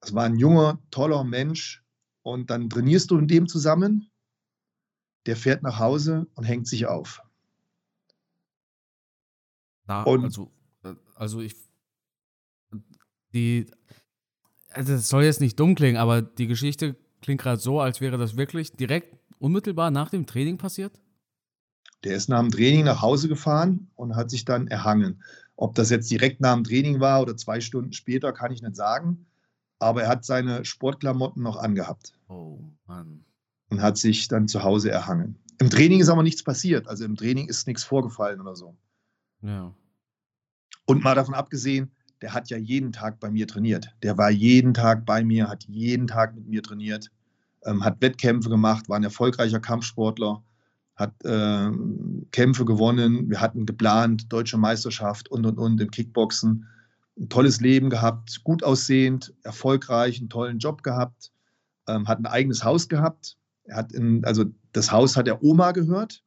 Das war ein junger, toller Mensch. Und dann trainierst du in dem zusammen. Der fährt nach Hause und hängt sich auf. Na, und also, äh, also ich. Die. Also, das soll jetzt nicht dumm klingen, aber die Geschichte klingt gerade so, als wäre das wirklich direkt unmittelbar nach dem Training passiert? Der ist nach dem Training nach Hause gefahren und hat sich dann erhangen. Ob das jetzt direkt nach dem Training war oder zwei Stunden später, kann ich nicht sagen. Aber er hat seine Sportklamotten noch angehabt. Oh Mann. Und hat sich dann zu Hause erhangen. Im Training ist aber nichts passiert. Also im Training ist nichts vorgefallen oder so. Ja. Und mal davon abgesehen, der hat ja jeden Tag bei mir trainiert. Der war jeden Tag bei mir, hat jeden Tag mit mir trainiert, ähm, hat Wettkämpfe gemacht, war ein erfolgreicher Kampfsportler, hat äh, Kämpfe gewonnen. Wir hatten geplant, deutsche Meisterschaft und und und im Kickboxen. Ein tolles Leben gehabt, gut aussehend, erfolgreich, einen tollen Job gehabt, ähm, hat ein eigenes Haus gehabt. Er hat in, also das Haus hat der Oma gehört,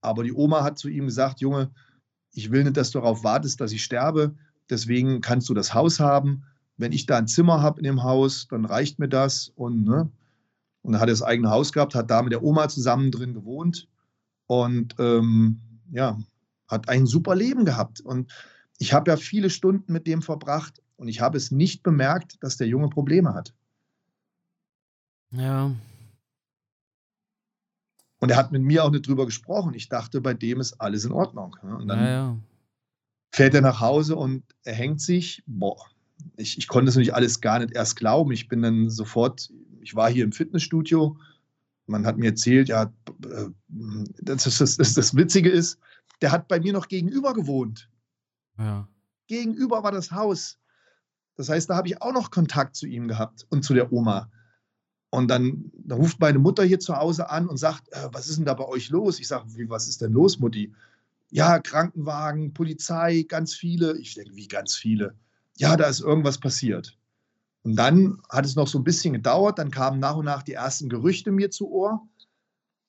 aber die Oma hat zu ihm gesagt, Junge, ich will nicht, dass du darauf wartest, dass ich sterbe. Deswegen kannst du das Haus haben. Wenn ich da ein Zimmer habe in dem Haus, dann reicht mir das. Und, ne? und dann hat er das eigene Haus gehabt, hat da mit der Oma zusammen drin gewohnt und ähm, ja, hat ein super Leben gehabt. Und ich habe ja viele Stunden mit dem verbracht und ich habe es nicht bemerkt, dass der Junge Probleme hat. Ja, und er hat mit mir auch nicht drüber gesprochen. Ich dachte, bei dem ist alles in Ordnung. Und dann ja, ja. Fährt er nach Hause und er hängt sich. Boah, ich, ich konnte es natürlich alles gar nicht erst glauben. Ich bin dann sofort, ich war hier im Fitnessstudio. Man hat mir erzählt, ja, äh, das, das, das, das Witzige ist, der hat bei mir noch gegenüber gewohnt. Ja. Gegenüber war das Haus. Das heißt, da habe ich auch noch Kontakt zu ihm gehabt und zu der Oma. Und dann, dann, ruft meine Mutter hier zu Hause an und sagt, äh, was ist denn da bei euch los? Ich sage, wie, was ist denn los, Mutti? Ja, Krankenwagen, Polizei, ganz viele. Ich denke, wie ganz viele? Ja, da ist irgendwas passiert. Und dann hat es noch so ein bisschen gedauert, dann kamen nach und nach die ersten Gerüchte mir zu Ohr.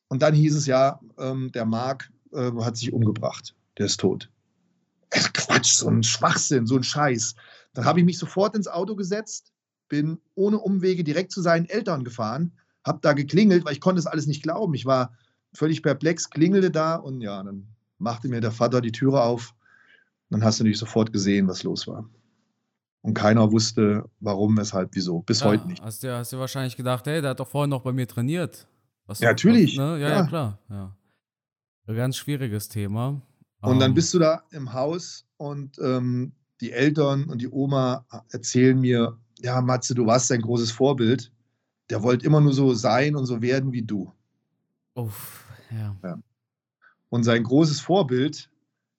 Und dann hieß es ja, ähm, der Marc äh, hat sich umgebracht, der ist tot. Quatsch, so ein Schwachsinn, so ein Scheiß. Dann habe ich mich sofort ins Auto gesetzt, bin ohne Umwege direkt zu seinen Eltern gefahren, habe da geklingelt, weil ich konnte es alles nicht glauben. Ich war völlig perplex, klingelte da und ja, dann machte mir der Vater die Türe auf. Dann hast du natürlich sofort gesehen, was los war. Und keiner wusste, warum, weshalb, wieso. Bis Ja, heute nicht. hast du, hast du wahrscheinlich gedacht, hey, der hat doch vorhin noch bei mir trainiert. Was, Ja, natürlich. Ne? ja, ja, Ja. klar. Ja. Ein ganz schwieriges Thema. Und dann Ähm, bist du da im Haus und ähm, die Eltern und die Oma erzählen mir, ja, Matze, du warst ein großes Vorbild. Der wollte immer nur so sein und so werden wie du. uff, ja. Und sein großes Vorbild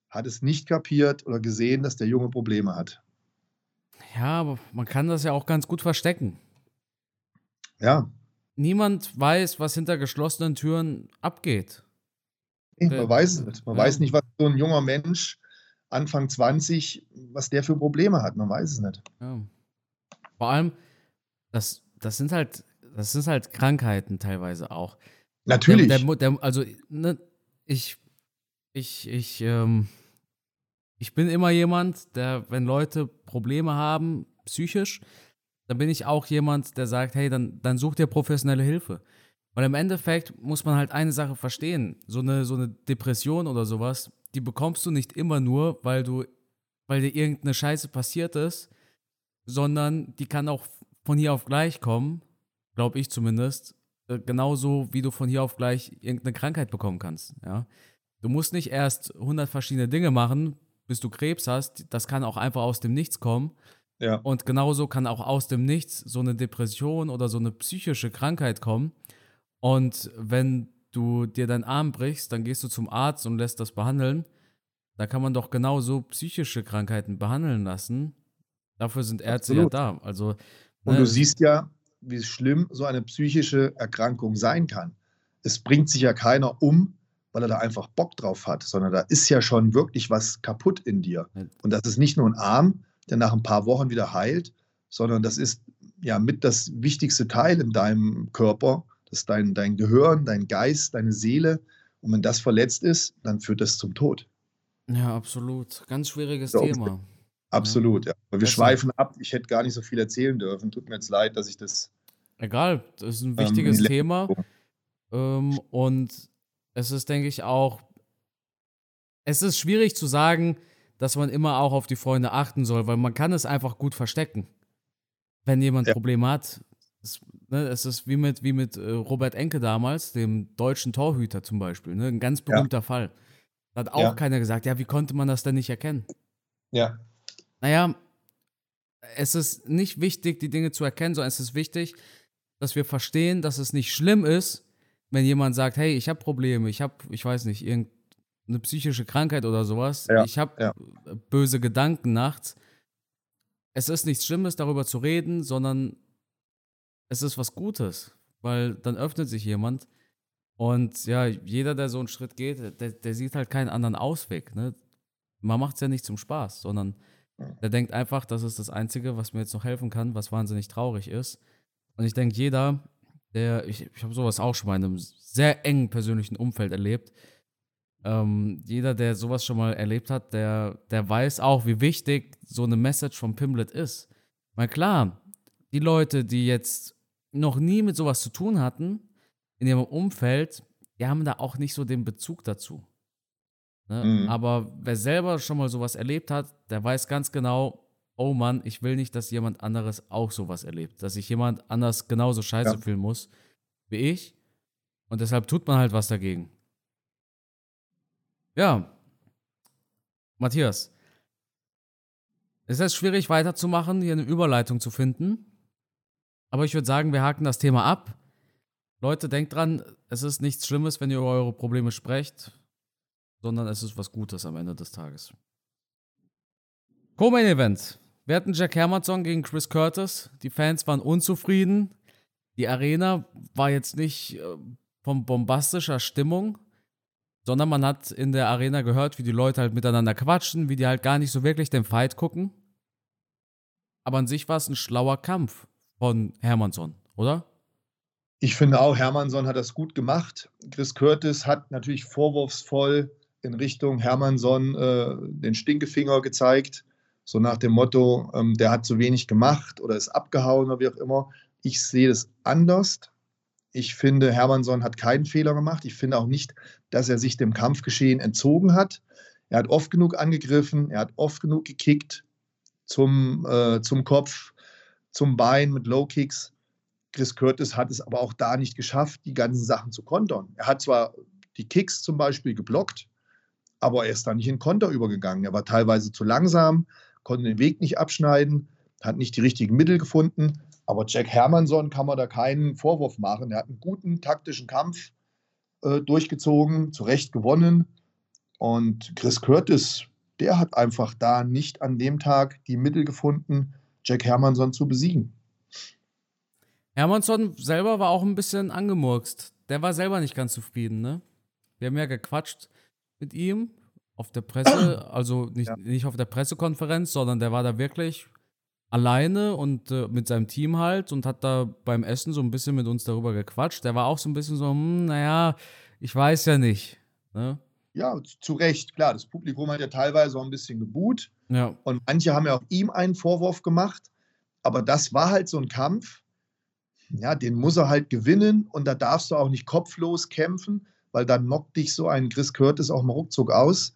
hat es nicht kapiert oder gesehen, dass der Junge Probleme hat. ja, aber man kann das ja auch ganz gut verstecken. Ja, Niemand weiß, was hinter geschlossenen Türen abgeht. nee, man weiß es nicht. Man ja. weiß nicht, was so ein junger Mensch, Anfang 20, was der für Probleme hat. Man weiß es nicht. Ja. Vor allem, das, das sind halt, das sind halt Krankheiten teilweise auch. Natürlich. Der, der, der, also, ne, ich, ich, ich, ähm, ich bin immer jemand, der, wenn Leute Probleme haben, psychisch, dann bin ich auch jemand, der sagt, hey, dann, dann such dir professionelle Hilfe. Weil im Endeffekt muss man halt eine Sache verstehen. So eine, so eine Depression oder sowas, die bekommst du nicht immer nur, weil du, weil dir irgendeine Scheiße passiert ist, sondern die kann auch von hier auf gleich kommen, glaube ich zumindest, äh, genauso wie du von hier auf gleich irgendeine Krankheit bekommen kannst. Ja? Du musst nicht erst 100 verschiedene Dinge machen, bis du Krebs hast. Das kann auch einfach aus dem Nichts kommen. ja. Und genauso kann auch aus dem Nichts so eine Depression oder so eine psychische Krankheit kommen. Und wenn du dir deinen Arm brichst, dann gehst du zum Arzt und lässt das behandeln. Da kann man doch genauso psychische Krankheiten behandeln lassen. Dafür sind Ärzte Absolut. ja da. Also, Und ne, du siehst ja, wie schlimm so eine psychische Erkrankung sein kann. Es bringt sich ja keiner um, weil er da einfach Bock drauf hat, sondern da ist ja schon wirklich was kaputt in dir. Und das ist nicht nur ein Arm, der nach ein paar Wochen wieder heilt, sondern das ist ja mit das wichtigste Teil in deinem Körper. Das ist dein, dein Gehirn, dein Geist, deine Seele. Und wenn das verletzt ist, dann führt das zum Tod. ja, absolut. Ganz schwieriges So. Thema. Absolut, ja. Aber wir schweifen ab. Ich hätte gar nicht so viel erzählen dürfen. Tut mir jetzt leid, dass ich das. Egal, das ist ein Ähm, wichtiges die Thema. Ähm, und es ist, denke ich, auch. Es ist schwierig zu sagen, dass man immer auch auf die Freunde achten soll, weil man kann es einfach gut verstecken. Wenn jemand Ja. Probleme hat. Es, ne, es ist wie mit, wie mit äh, Robert Enke damals, dem deutschen Torhüter zum Beispiel. Ne, ein ganz berühmter Fall. Da hat auch Ja. keiner gesagt, ja, wie konnte man das denn nicht erkennen? Ja. Naja, es ist nicht wichtig, die Dinge zu erkennen, sondern es ist wichtig, dass wir verstehen, dass es nicht schlimm ist, wenn jemand sagt, hey, ich habe Probleme, ich habe, ich weiß nicht, irgendeine psychische Krankheit oder sowas, Ja, ich habe ja. böse Gedanken nachts. Es ist nichts Schlimmes, darüber zu reden, sondern es ist was Gutes, weil dann öffnet sich jemand und ja, jeder, der so einen Schritt geht, der, der sieht halt keinen anderen Ausweg. Ne? Man macht es ja nicht zum Spaß, sondern der denkt einfach, das ist das Einzige, was mir jetzt noch helfen kann, was wahnsinnig traurig ist. Und ich denke, jeder, der, ich, ich habe sowas auch schon mal in einem sehr engen persönlichen Umfeld erlebt, ähm, jeder, der sowas schon mal erlebt hat, der, der weiß auch, wie wichtig so eine Message vom Pimlet ist. Weil klar, die Leute, die jetzt noch nie mit sowas zu tun hatten, in ihrem Umfeld, die haben da auch nicht so den Bezug dazu. Ne? Mhm. Aber wer selber schon mal sowas erlebt hat, der weiß ganz genau, oh Mann, ich will nicht, dass jemand anderes auch sowas erlebt. Dass sich jemand anders genauso scheiße Ja. fühlen muss wie ich. Und deshalb tut man halt was dagegen. Ja. Matthias. Es ist schwierig weiterzumachen, hier eine Überleitung zu finden. Aber ich würde sagen, wir haken das Thema ab. Leute, denkt dran, es ist nichts Schlimmes, wenn ihr über eure Probleme sprecht, sondern es ist was Gutes am Ende des Tages. Co-Main Event. Wir hatten Jack Hermanson gegen Chris Curtis. Die Fans waren unzufrieden. Die Arena war jetzt nicht äh, von bombastischer Stimmung, sondern man hat in der Arena gehört, wie die Leute halt miteinander quatschen, wie die halt gar nicht so wirklich den Fight gucken. Aber an sich war es ein schlauer Kampf von Hermanson, oder? Ich finde auch, Hermannsson hat das gut gemacht. Chris Curtis hat natürlich vorwurfsvoll in Richtung Hermannsson äh, den Stinkefinger gezeigt. So nach dem Motto, ähm, der hat zu wenig gemacht oder ist abgehauen oder wie auch immer. Ich sehe das anders. Ich finde, Hermannsson hat keinen Fehler gemacht. Ich finde auch nicht, dass er sich dem Kampfgeschehen entzogen hat. Er hat oft genug angegriffen, er hat oft genug gekickt. zum, äh, zum Kopf, zum Bein mit Low Kicks. Chris Curtis hat es aber auch da nicht geschafft, die ganzen Sachen zu kontern. Er hat zwar die Kicks zum Beispiel geblockt, aber er ist da nicht in Konter übergegangen. Er war teilweise zu langsam, konnte den Weg nicht abschneiden, hat nicht die richtigen Mittel gefunden. Aber Jack Hermanson kann man da keinen Vorwurf machen. Er hat einen guten taktischen Kampf äh, durchgezogen, zu Recht gewonnen. Und Chris Curtis, der hat einfach da nicht an dem Tag die Mittel gefunden, Jack Hermanson zu besiegen. Hermanson selber war auch ein bisschen angemurkst. Der war selber nicht ganz zufrieden, ne? Wir haben ja gequatscht mit ihm auf der Presse, also nicht, ja. nicht auf der Pressekonferenz, sondern der war da wirklich alleine und äh, mit seinem Team halt und hat da beim Essen so ein bisschen mit uns darüber gequatscht. Der war auch so ein bisschen so, hm, naja, ich weiß ja nicht. Ne? Ja, zu Recht, klar. Das Publikum hat ja teilweise auch ein bisschen gebuht. Ja. Und manche haben ja auch ihm einen Vorwurf gemacht. Aber das war halt so ein Kampf, ja, den muss er halt gewinnen und da darfst du auch nicht kopflos kämpfen, weil dann knockt dich so ein Chris Curtis auch mal ruckzuck aus.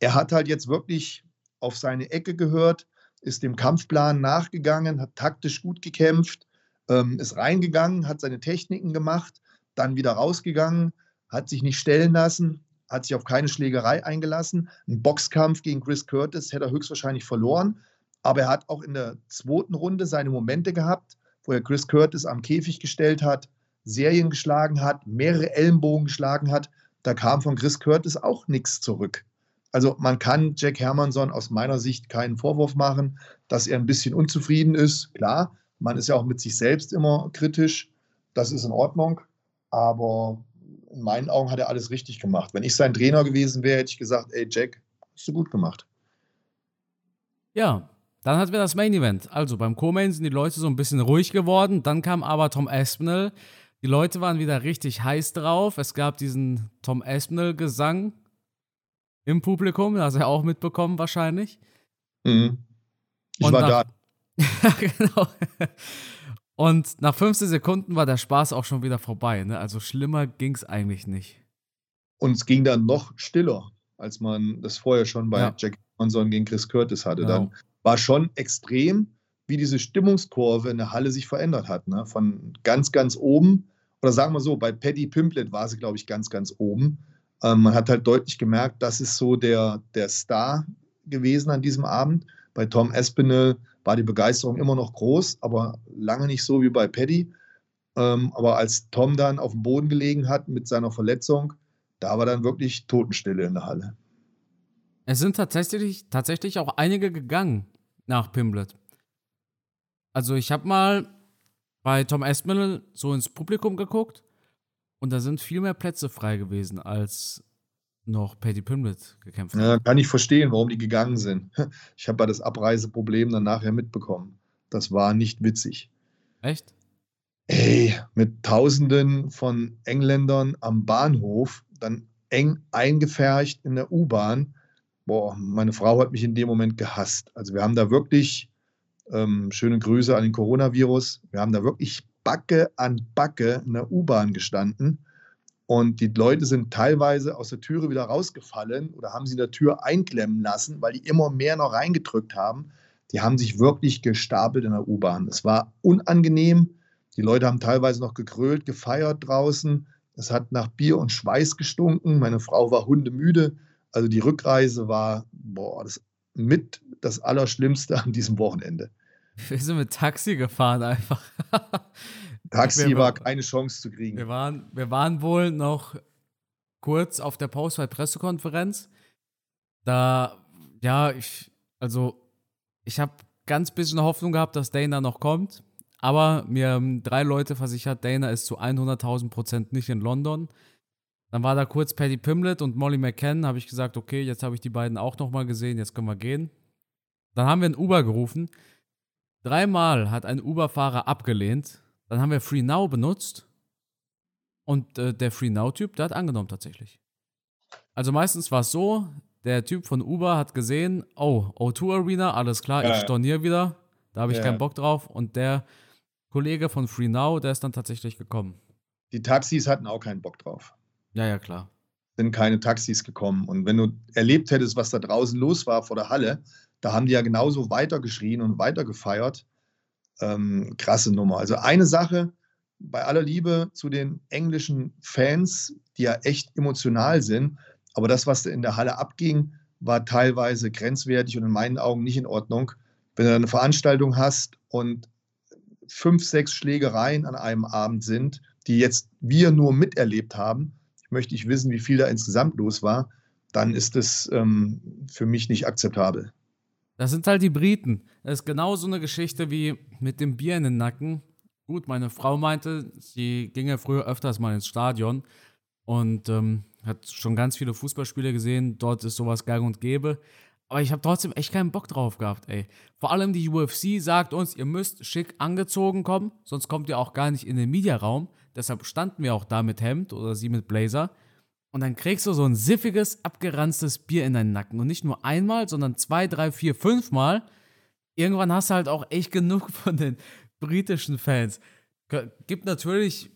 Er hat halt jetzt wirklich auf seine Ecke gehört, ist dem Kampfplan nachgegangen, hat taktisch gut gekämpft, ähm, ist reingegangen, hat seine Techniken gemacht, dann wieder rausgegangen, hat sich nicht stellen lassen, hat sich auf keine Schlägerei eingelassen. Ein Boxkampf gegen Chris Curtis hätte er höchstwahrscheinlich verloren, aber er hat auch in der zweiten Runde seine Momente gehabt, wo er Chris Curtis am Käfig gestellt hat, Serien geschlagen hat, mehrere Ellenbogen geschlagen hat. Da kam von Chris Curtis auch nichts zurück. Also man kann Jack Hermanson aus meiner Sicht keinen Vorwurf machen, dass er ein bisschen unzufrieden ist. Klar, man ist ja auch mit sich selbst immer kritisch. Das ist in Ordnung. Aber in meinen Augen hat er alles richtig gemacht. Wenn ich sein Trainer gewesen wäre, hätte ich gesagt, ey Jack, hast du gut gemacht. Ja, dann hatten wir das Main Event. Also beim Co-Main sind die Leute so ein bisschen ruhig geworden. Dann kam aber Tom Aspinall. Die Leute waren wieder richtig heiß drauf. Es gab diesen Tom Aspinall-Gesang im Publikum. Das hat er auch mitbekommen wahrscheinlich. Mhm. Ich Und war nach, da. genau. Und nach 15 Sekunden war der Spaß auch schon wieder vorbei. Ne? Also schlimmer ging es eigentlich nicht. Und es ging dann noch stiller, als man das vorher schon bei ja. Jack Johnson gegen Chris Curtis hatte. Genau. Dann war schon extrem, wie diese Stimmungskurve in der Halle sich verändert hat. Ne? Von ganz, ganz oben, oder sagen wir so, bei Paddy Pimplet war sie, glaube ich, ganz, ganz oben. Ähm, man hat halt deutlich gemerkt, das ist so der, der Star gewesen an diesem Abend. Bei Tom Espinel war die Begeisterung immer noch groß, aber lange nicht so wie bei Paddy. Ähm, aber als Tom dann auf dem Boden gelegen hat mit seiner Verletzung, da war dann wirklich Totenstille in der Halle. Es sind tatsächlich, tatsächlich auch einige gegangen nach Pimblet. Also ich habe mal bei Tom Espinel so ins Publikum geguckt und da sind viel mehr Plätze frei gewesen als noch Paddy Pimblett gekämpft hat. Ja, kann ich verstehen, warum die gegangen sind. Ich habe ja das Abreiseproblem dann nachher mitbekommen. Das war nicht witzig. Echt? Ey, mit Tausenden von Engländern am Bahnhof, dann eng eingefärcht in der U-Bahn. Boah, meine Frau hat mich in dem Moment gehasst. Also wir haben da wirklich, ähm, schöne Grüße an den Coronavirus, wir haben da wirklich Backe an Backe in der U-Bahn gestanden und die Leute sind teilweise aus der Türe wieder rausgefallen oder haben sie in der Tür einklemmen lassen, weil die immer mehr noch reingedrückt haben. Die haben sich wirklich gestapelt in der U-Bahn. Es war unangenehm. Die Leute haben teilweise noch gekrölt, gefeiert draußen. Es hat nach Bier und Schweiß gestunken. Meine Frau war hundemüde. Also die Rückreise war boah, das mit das Allerschlimmste an diesem Wochenende. Wir sind mit Taxi gefahren einfach. Taxi wir, war keine Chance zu kriegen. Wir waren, wir waren wohl noch kurz auf der Postfight-Pressekonferenz. Da, ja, ich, also, ich habe ganz bisschen Hoffnung gehabt, dass Dana noch kommt. Aber mir haben drei Leute versichert, Dana ist zu 100.000 Prozent nicht in London. Dann war da kurz Paddy Pimlet und Molly McCann. Habe ich gesagt, okay, jetzt habe ich die beiden auch nochmal gesehen, jetzt können wir gehen. Dann haben wir einen Uber gerufen. Dreimal hat ein Uber-Fahrer abgelehnt. Dann haben wir Free Now benutzt. Und äh, der Free Now-Typ, der hat angenommen tatsächlich. Also meistens war es so, der Typ von Uber hat gesehen, oh, O2 Arena, alles klar, ja, ich storniere wieder. Da habe ich ja. keinen Bock drauf. Und der Kollege von Free Now, der ist dann tatsächlich gekommen. Die Taxis hatten auch keinen Bock drauf. Ja, ja, klar. sind keine Taxis gekommen. Und wenn du erlebt hättest, was da draußen los war vor der Halle, da haben die ja genauso weitergeschrien und weitergefeiert. Ähm, krasse Nummer. Also eine Sache, bei aller Liebe zu den englischen Fans, die ja echt emotional sind, aber das, was in der Halle abging, war teilweise grenzwertig und in meinen Augen nicht in Ordnung. Wenn du eine Veranstaltung hast und fünf, sechs Schlägereien an einem Abend sind, die jetzt wir nur miterlebt haben, möchte ich wissen, wie viel da insgesamt los war, dann ist es ähm, für mich nicht akzeptabel. Das sind halt die Briten. Das ist genau so eine Geschichte wie mit dem Bier in den Nacken. Gut, meine Frau meinte, sie ging ja früher öfters mal ins Stadion und ähm, hat schon ganz viele Fußballspiele gesehen. Dort ist sowas gang und gäbe. Aber ich habe trotzdem echt keinen Bock drauf gehabt, ey. Vor allem die UFC sagt uns, ihr müsst schick angezogen kommen, sonst kommt ihr auch gar nicht in den Mediaraum. Deshalb standen wir auch da mit Hemd oder sie mit Blazer. Und dann kriegst du so ein siffiges, abgeranztes Bier in deinen Nacken. Und nicht nur einmal, sondern zwei, drei, vier, fünf Mal. Irgendwann hast du halt auch echt genug von den britischen Fans. Gibt natürlich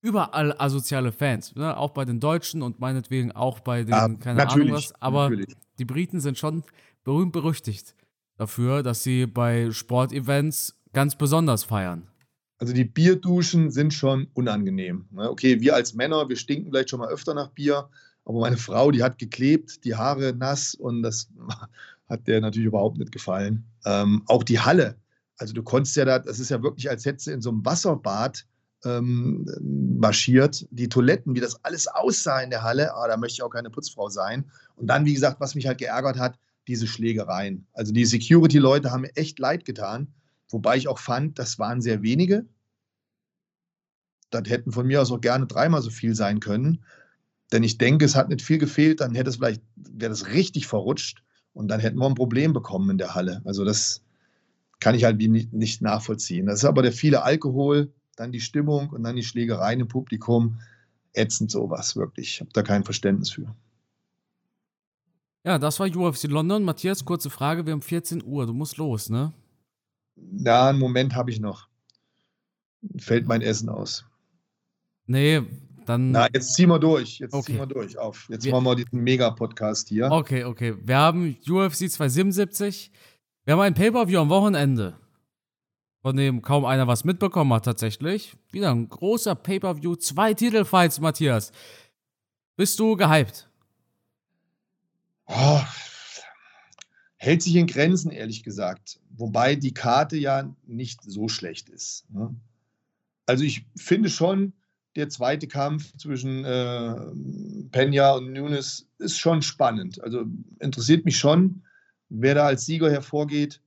überall asoziale Fans, ne? auch bei den Deutschen und meinetwegen auch bei den, ja, keine Ahnung was, aber natürlich. die Briten sind schon berühmt berüchtigt dafür, dass sie bei Sportevents ganz besonders feiern. Also die Bierduschen sind schon unangenehm. Ne? Okay, wir als Männer, wir stinken vielleicht schon mal öfter nach Bier, aber meine Frau, die hat geklebt, die Haare nass und das hat der natürlich überhaupt nicht gefallen. Ähm, auch die Halle, also du konntest ja da, das ist ja wirklich, als hättest du in so einem Wasserbad ähm, marschiert. Die Toiletten, wie das alles aussah in der Halle, ah, da möchte ich auch keine Putzfrau sein. Und dann, wie gesagt, was mich halt geärgert hat, diese Schlägereien. Also die Security-Leute haben mir echt leid getan, wobei ich auch fand, das waren sehr wenige. Das hätten von mir aus auch gerne dreimal so viel sein können. Denn ich denke, es hat nicht viel gefehlt, dann hätte es vielleicht, wäre das richtig verrutscht und dann hätten wir ein Problem bekommen in der Halle. Also das kann ich halt nicht nachvollziehen. Das ist aber der viele Alkohol, dann die Stimmung und dann die Schlägereien im Publikum. Ätzend sowas, wirklich. Ich habe da kein Verständnis für. Ja, das war UFC London. Matthias, kurze Frage. Wir haben 14 Uhr. Du musst los, ne? Ja, einen Moment habe ich noch. Fällt mein Essen aus. Nee, dann. Na, jetzt ziehen wir durch. Jetzt okay. ziehen wir durch. Auf. Jetzt wir machen wir diesen Mega-Podcast hier. Okay, okay. Wir haben UFC 277. Wir haben ein Pay-Per-View am Wochenende von dem kaum einer was mitbekommen hat tatsächlich. Wieder ein großer Pay-per-View, zwei Titelfights, Matthias. Bist du gehypt? Oh, hält sich in Grenzen, ehrlich gesagt. Wobei die Karte ja nicht so schlecht ist. Ne? Also ich finde schon, der zweite Kampf zwischen äh, Pena und Nunes ist schon spannend. Also interessiert mich schon, wer da als Sieger hervorgeht.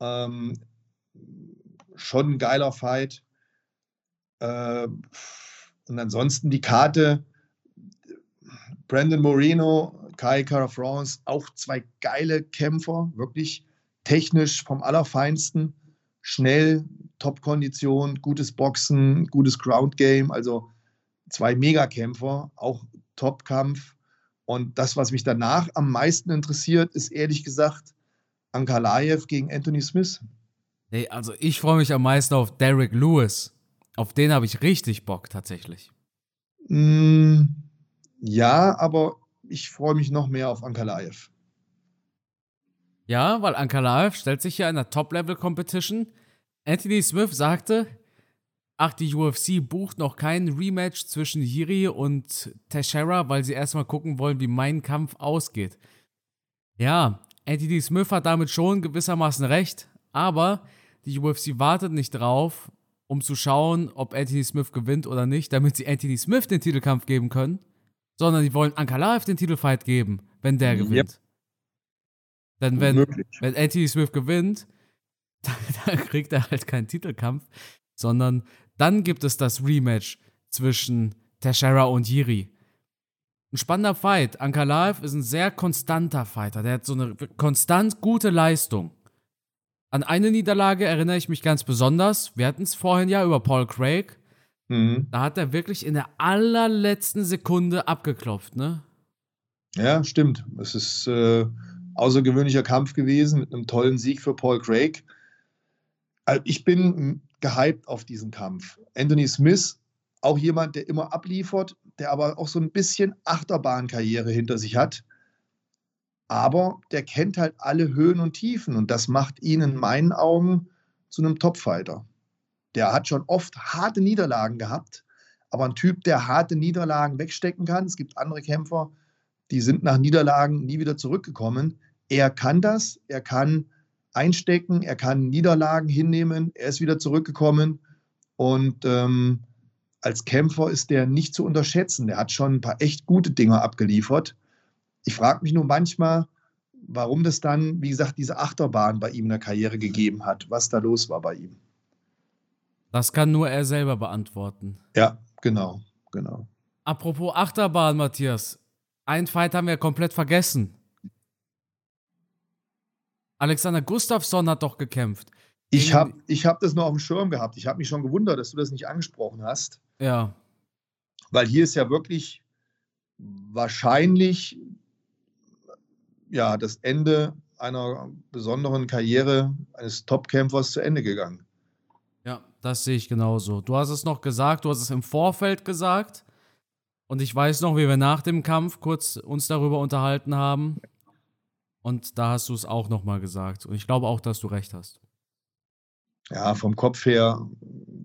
Ähm, schon ein geiler Fight. Äh, und ansonsten die Karte, Brandon Moreno, Kai Cara France, auch zwei geile Kämpfer, wirklich technisch vom Allerfeinsten, schnell, Top-Kondition, gutes Boxen, gutes Ground-Game, also zwei Megakämpfer, auch Top-Kampf. Und das, was mich danach am meisten interessiert, ist ehrlich gesagt Ankalaev gegen Anthony Smith. Nee, also ich freue mich am meisten auf Derek Lewis. Auf den habe ich richtig Bock tatsächlich. Mm, ja, aber ich freue mich noch mehr auf Ankalaev. Ja, weil Ankalaev stellt sich ja in der Top-Level-Competition. Anthony Smith sagte, ach, die UFC bucht noch kein Rematch zwischen Yiri und Teixeira, weil sie erstmal gucken wollen, wie mein Kampf ausgeht. Ja, Anthony Smith hat damit schon gewissermaßen recht, aber die UFC wartet nicht drauf, um zu schauen, ob Anthony Smith gewinnt oder nicht, damit sie Anthony Smith den Titelkampf geben können, sondern die wollen Ankalaev den Titelfight geben, wenn der gewinnt. Yep. Denn wenn, wenn Anthony Smith gewinnt, dann, dann kriegt er halt keinen Titelkampf, sondern dann gibt es das Rematch zwischen Teixeira und Yiri. Ein spannender Fight. Ankalaev ist ein sehr konstanter Fighter. Der hat so eine konstant gute Leistung. An eine Niederlage erinnere ich mich ganz besonders. Wir hatten es vorhin ja über Paul Craig. Mhm. Da hat er wirklich in der allerletzten Sekunde abgeklopft, ne? Ja, stimmt. Es ist äh, außergewöhnlicher Kampf gewesen mit einem tollen Sieg für Paul Craig. Also ich bin gehypt auf diesen Kampf. Anthony Smith, auch jemand, der immer abliefert, der aber auch so ein bisschen Achterbahnkarriere hinter sich hat. Aber der kennt halt alle Höhen und Tiefen und das macht ihn in meinen Augen zu einem Topfighter. Der hat schon oft harte Niederlagen gehabt, aber ein Typ, der harte Niederlagen wegstecken kann. Es gibt andere Kämpfer, die sind nach Niederlagen nie wieder zurückgekommen. Er kann das, er kann einstecken, er kann Niederlagen hinnehmen, er ist wieder zurückgekommen und ähm, als Kämpfer ist der nicht zu unterschätzen. Der hat schon ein paar echt gute Dinge abgeliefert. Ich frage mich nur manchmal, warum das dann, wie gesagt, diese Achterbahn bei ihm in der Karriere gegeben hat, was da los war bei ihm. Das kann nur er selber beantworten. Ja, genau, genau. Apropos Achterbahn, Matthias. Ein Fight haben wir komplett vergessen. Alexander Gustafsson hat doch gekämpft. Ich habe ich hab das nur auf dem Schirm gehabt. Ich habe mich schon gewundert, dass du das nicht angesprochen hast. Ja. Weil hier ist ja wirklich wahrscheinlich ja, das Ende einer besonderen Karriere eines Topkämpfers zu Ende gegangen. Das sehe ich genauso. Du hast es noch gesagt, du hast es im Vorfeld gesagt. Und ich weiß noch, wie wir nach dem Kampf kurz uns darüber unterhalten haben. Und da hast du es auch nochmal gesagt. Und ich glaube auch, dass du recht hast. Ja, vom Kopf her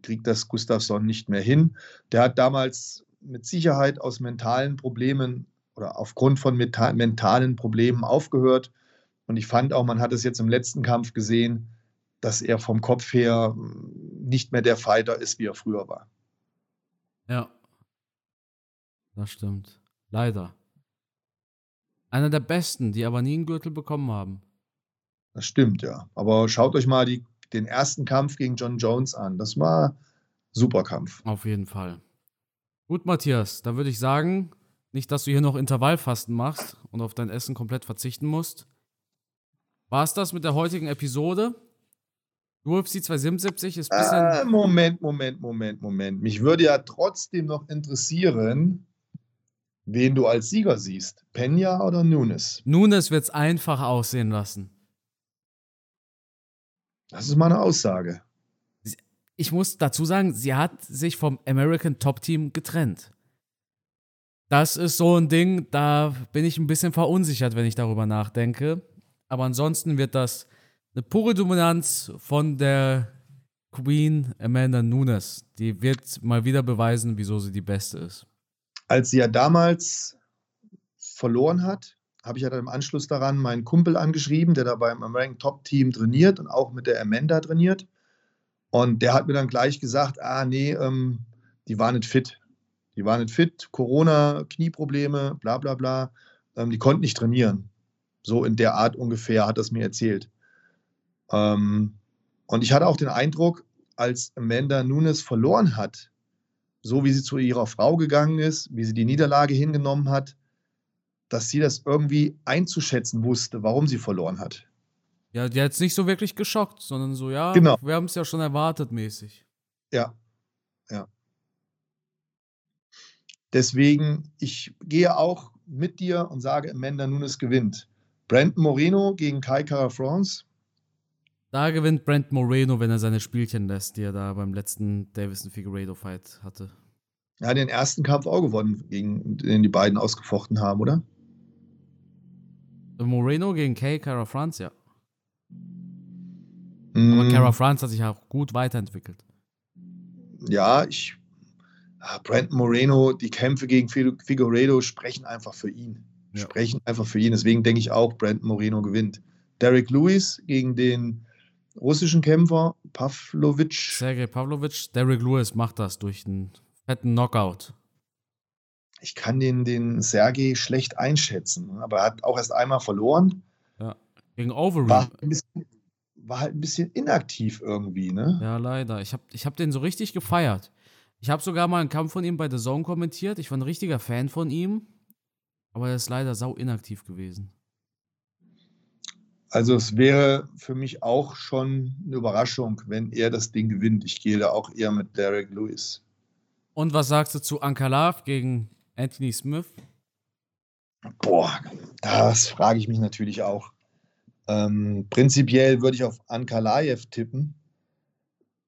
kriegt das Gustafsson nicht mehr hin. Der hat damals mit Sicherheit aus mentalen Problemen oder aufgrund von mentalen Problemen aufgehört. Und ich fand auch, man hat es jetzt im letzten Kampf gesehen, dass er vom Kopf her nicht mehr der Fighter ist, wie er früher war. Ja, das stimmt. Leider. Einer der besten, die aber nie einen Gürtel bekommen haben. Das stimmt, ja. Aber schaut euch mal die, den ersten Kampf gegen John Jones an. Das war super Kampf. Auf jeden Fall. Gut, Matthias, da würde ich sagen, nicht, dass du hier noch Intervallfasten machst und auf dein Essen komplett verzichten musst. War es das mit der heutigen Episode? UFC 277 ist ein bisschen. Ah, Moment, Moment, Moment, Moment. Mich würde ja trotzdem noch interessieren, wen du als Sieger siehst. Pena oder Nunes? Nunes wird es einfach aussehen lassen. Das ist meine Aussage. Ich muss dazu sagen, sie hat sich vom American Top Team getrennt. Das ist so ein Ding, da bin ich ein bisschen verunsichert, wenn ich darüber nachdenke. Aber ansonsten wird das eine pure Dominanz von der Queen Amanda Nunes. Die wird mal wieder beweisen, wieso sie die Beste ist. Als sie ja damals verloren hat, habe ich ja dann im Anschluss daran meinen Kumpel angeschrieben, der da beim American Top Team trainiert und auch mit der Amanda trainiert. Und der hat mir dann gleich gesagt, ah nee, ähm, die war nicht fit. Die war nicht fit, Corona, Knieprobleme, bla bla bla. Ähm, die konnten nicht trainieren. So in der Art ungefähr hat er es mir erzählt. Ähm, und ich hatte auch den Eindruck, als Amanda Nunes verloren hat, so wie sie zu ihrer Frau gegangen ist, wie sie die Niederlage hingenommen hat, dass sie das irgendwie einzuschätzen wusste, warum sie verloren hat. Ja, die hat es nicht so wirklich geschockt, sondern so, ja, genau. wir haben es ja schon erwartet mäßig. Ja, ja. Deswegen, ich gehe auch mit dir und sage, Amanda Nunes gewinnt. Brandon Moreno gegen Kai Kara France. Da gewinnt Brent Moreno, wenn er seine Spielchen lässt, die er da beim letzten Davison Figueredo Fight hatte. Er hat den ersten Kampf auch gewonnen, gegen den die beiden ausgefochten haben, oder? Moreno gegen Kay Cara France, ja. Mm. Aber Cara France hat sich auch gut weiterentwickelt. Ja, ich. Ah, Brandon Moreno, die Kämpfe gegen Figueredo sprechen einfach für ihn. Ja. Sprechen einfach für ihn. Deswegen denke ich auch, Brandon Moreno gewinnt. Derek Lewis gegen den russischen Kämpfer Pavlovic. Sergei Pavlovic, Derek Lewis macht das durch einen fetten Knockout. Ich kann den, den Sergei schlecht einschätzen, aber er hat auch erst einmal verloren. Ja, gegen Overeem. War, war, halt ein bisschen inaktiv irgendwie, ne? Ja, leider. Ich habe ich hab den so richtig gefeiert. Ich habe sogar mal einen Kampf von ihm bei The Zone kommentiert. Ich war ein richtiger Fan von ihm, aber er ist leider sau inaktiv gewesen. Also es wäre für mich auch schon eine Überraschung, wenn er das Ding gewinnt. Ich gehe da auch eher mit Derek Lewis. Und was sagst du zu Ankalav gegen Anthony Smith? Boah, das frage ich mich natürlich auch. Ähm, prinzipiell würde ich auf Ankalaev tippen,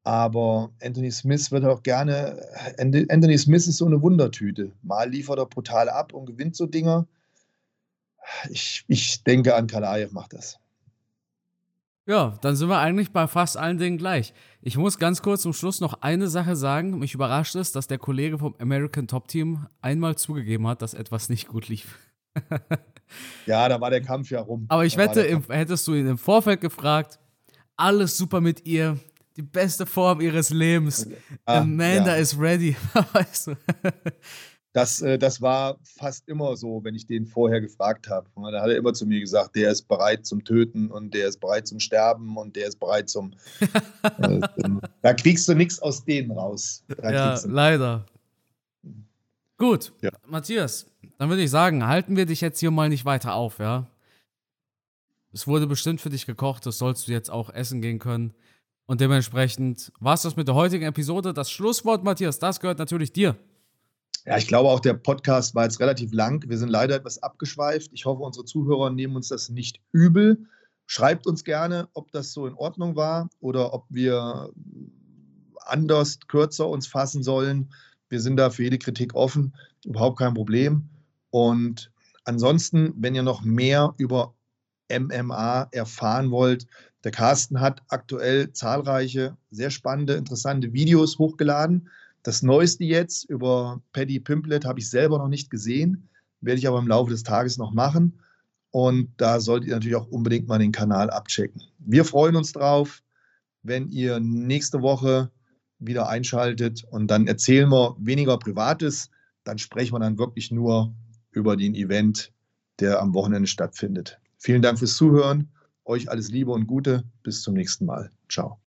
Aber Anthony Smith wird auch gerne. Anthony Smith ist so eine Wundertüte. Mal liefert er brutal ab und gewinnt so Dinger. Ich, ich denke an Kalaev macht das. Ja, dann sind wir eigentlich bei fast allen Dingen gleich. Ich muss ganz kurz zum Schluss noch eine Sache sagen. Mich überrascht es, dass der Kollege vom American Top Team einmal zugegeben hat, dass etwas nicht gut lief. ja, da war der Kampf ja rum. Aber ich da wette, im, hättest du ihn im Vorfeld gefragt, alles super mit ihr, die beste Form ihres Lebens. Ah, Amanda ja. is ready, weißt du. Das, äh, das war fast immer so, wenn ich den vorher gefragt habe. Da hat er immer zu mir gesagt, der ist bereit zum Töten und der ist bereit zum Sterben und der ist bereit zum. äh, da kriegst du nichts aus denen raus. Da ja, leider. Gut, ja. Matthias, dann würde ich sagen, halten wir dich jetzt hier mal nicht weiter auf, ja? Es wurde bestimmt für dich gekocht, das sollst du jetzt auch essen gehen können. Und dementsprechend war es das mit der heutigen Episode. Das Schlusswort, Matthias, das gehört natürlich dir. Ja, ich glaube auch, der Podcast war jetzt relativ lang. Wir sind leider etwas abgeschweift. Ich hoffe, unsere Zuhörer nehmen uns das nicht übel. Schreibt uns gerne, ob das so in Ordnung war oder ob wir anders, kürzer uns fassen sollen. Wir sind da für jede Kritik offen, überhaupt kein Problem. Und ansonsten, wenn ihr noch mehr über MMA erfahren wollt, der Carsten hat aktuell zahlreiche, sehr spannende, interessante Videos hochgeladen. Das Neueste jetzt über Paddy Pimplet habe ich selber noch nicht gesehen, werde ich aber im Laufe des Tages noch machen. Und da solltet ihr natürlich auch unbedingt mal den Kanal abchecken. Wir freuen uns drauf, wenn ihr nächste Woche wieder einschaltet und dann erzählen wir weniger Privates. Dann sprechen wir dann wirklich nur über den Event, der am Wochenende stattfindet. Vielen Dank fürs Zuhören. Euch alles Liebe und Gute. Bis zum nächsten Mal. Ciao.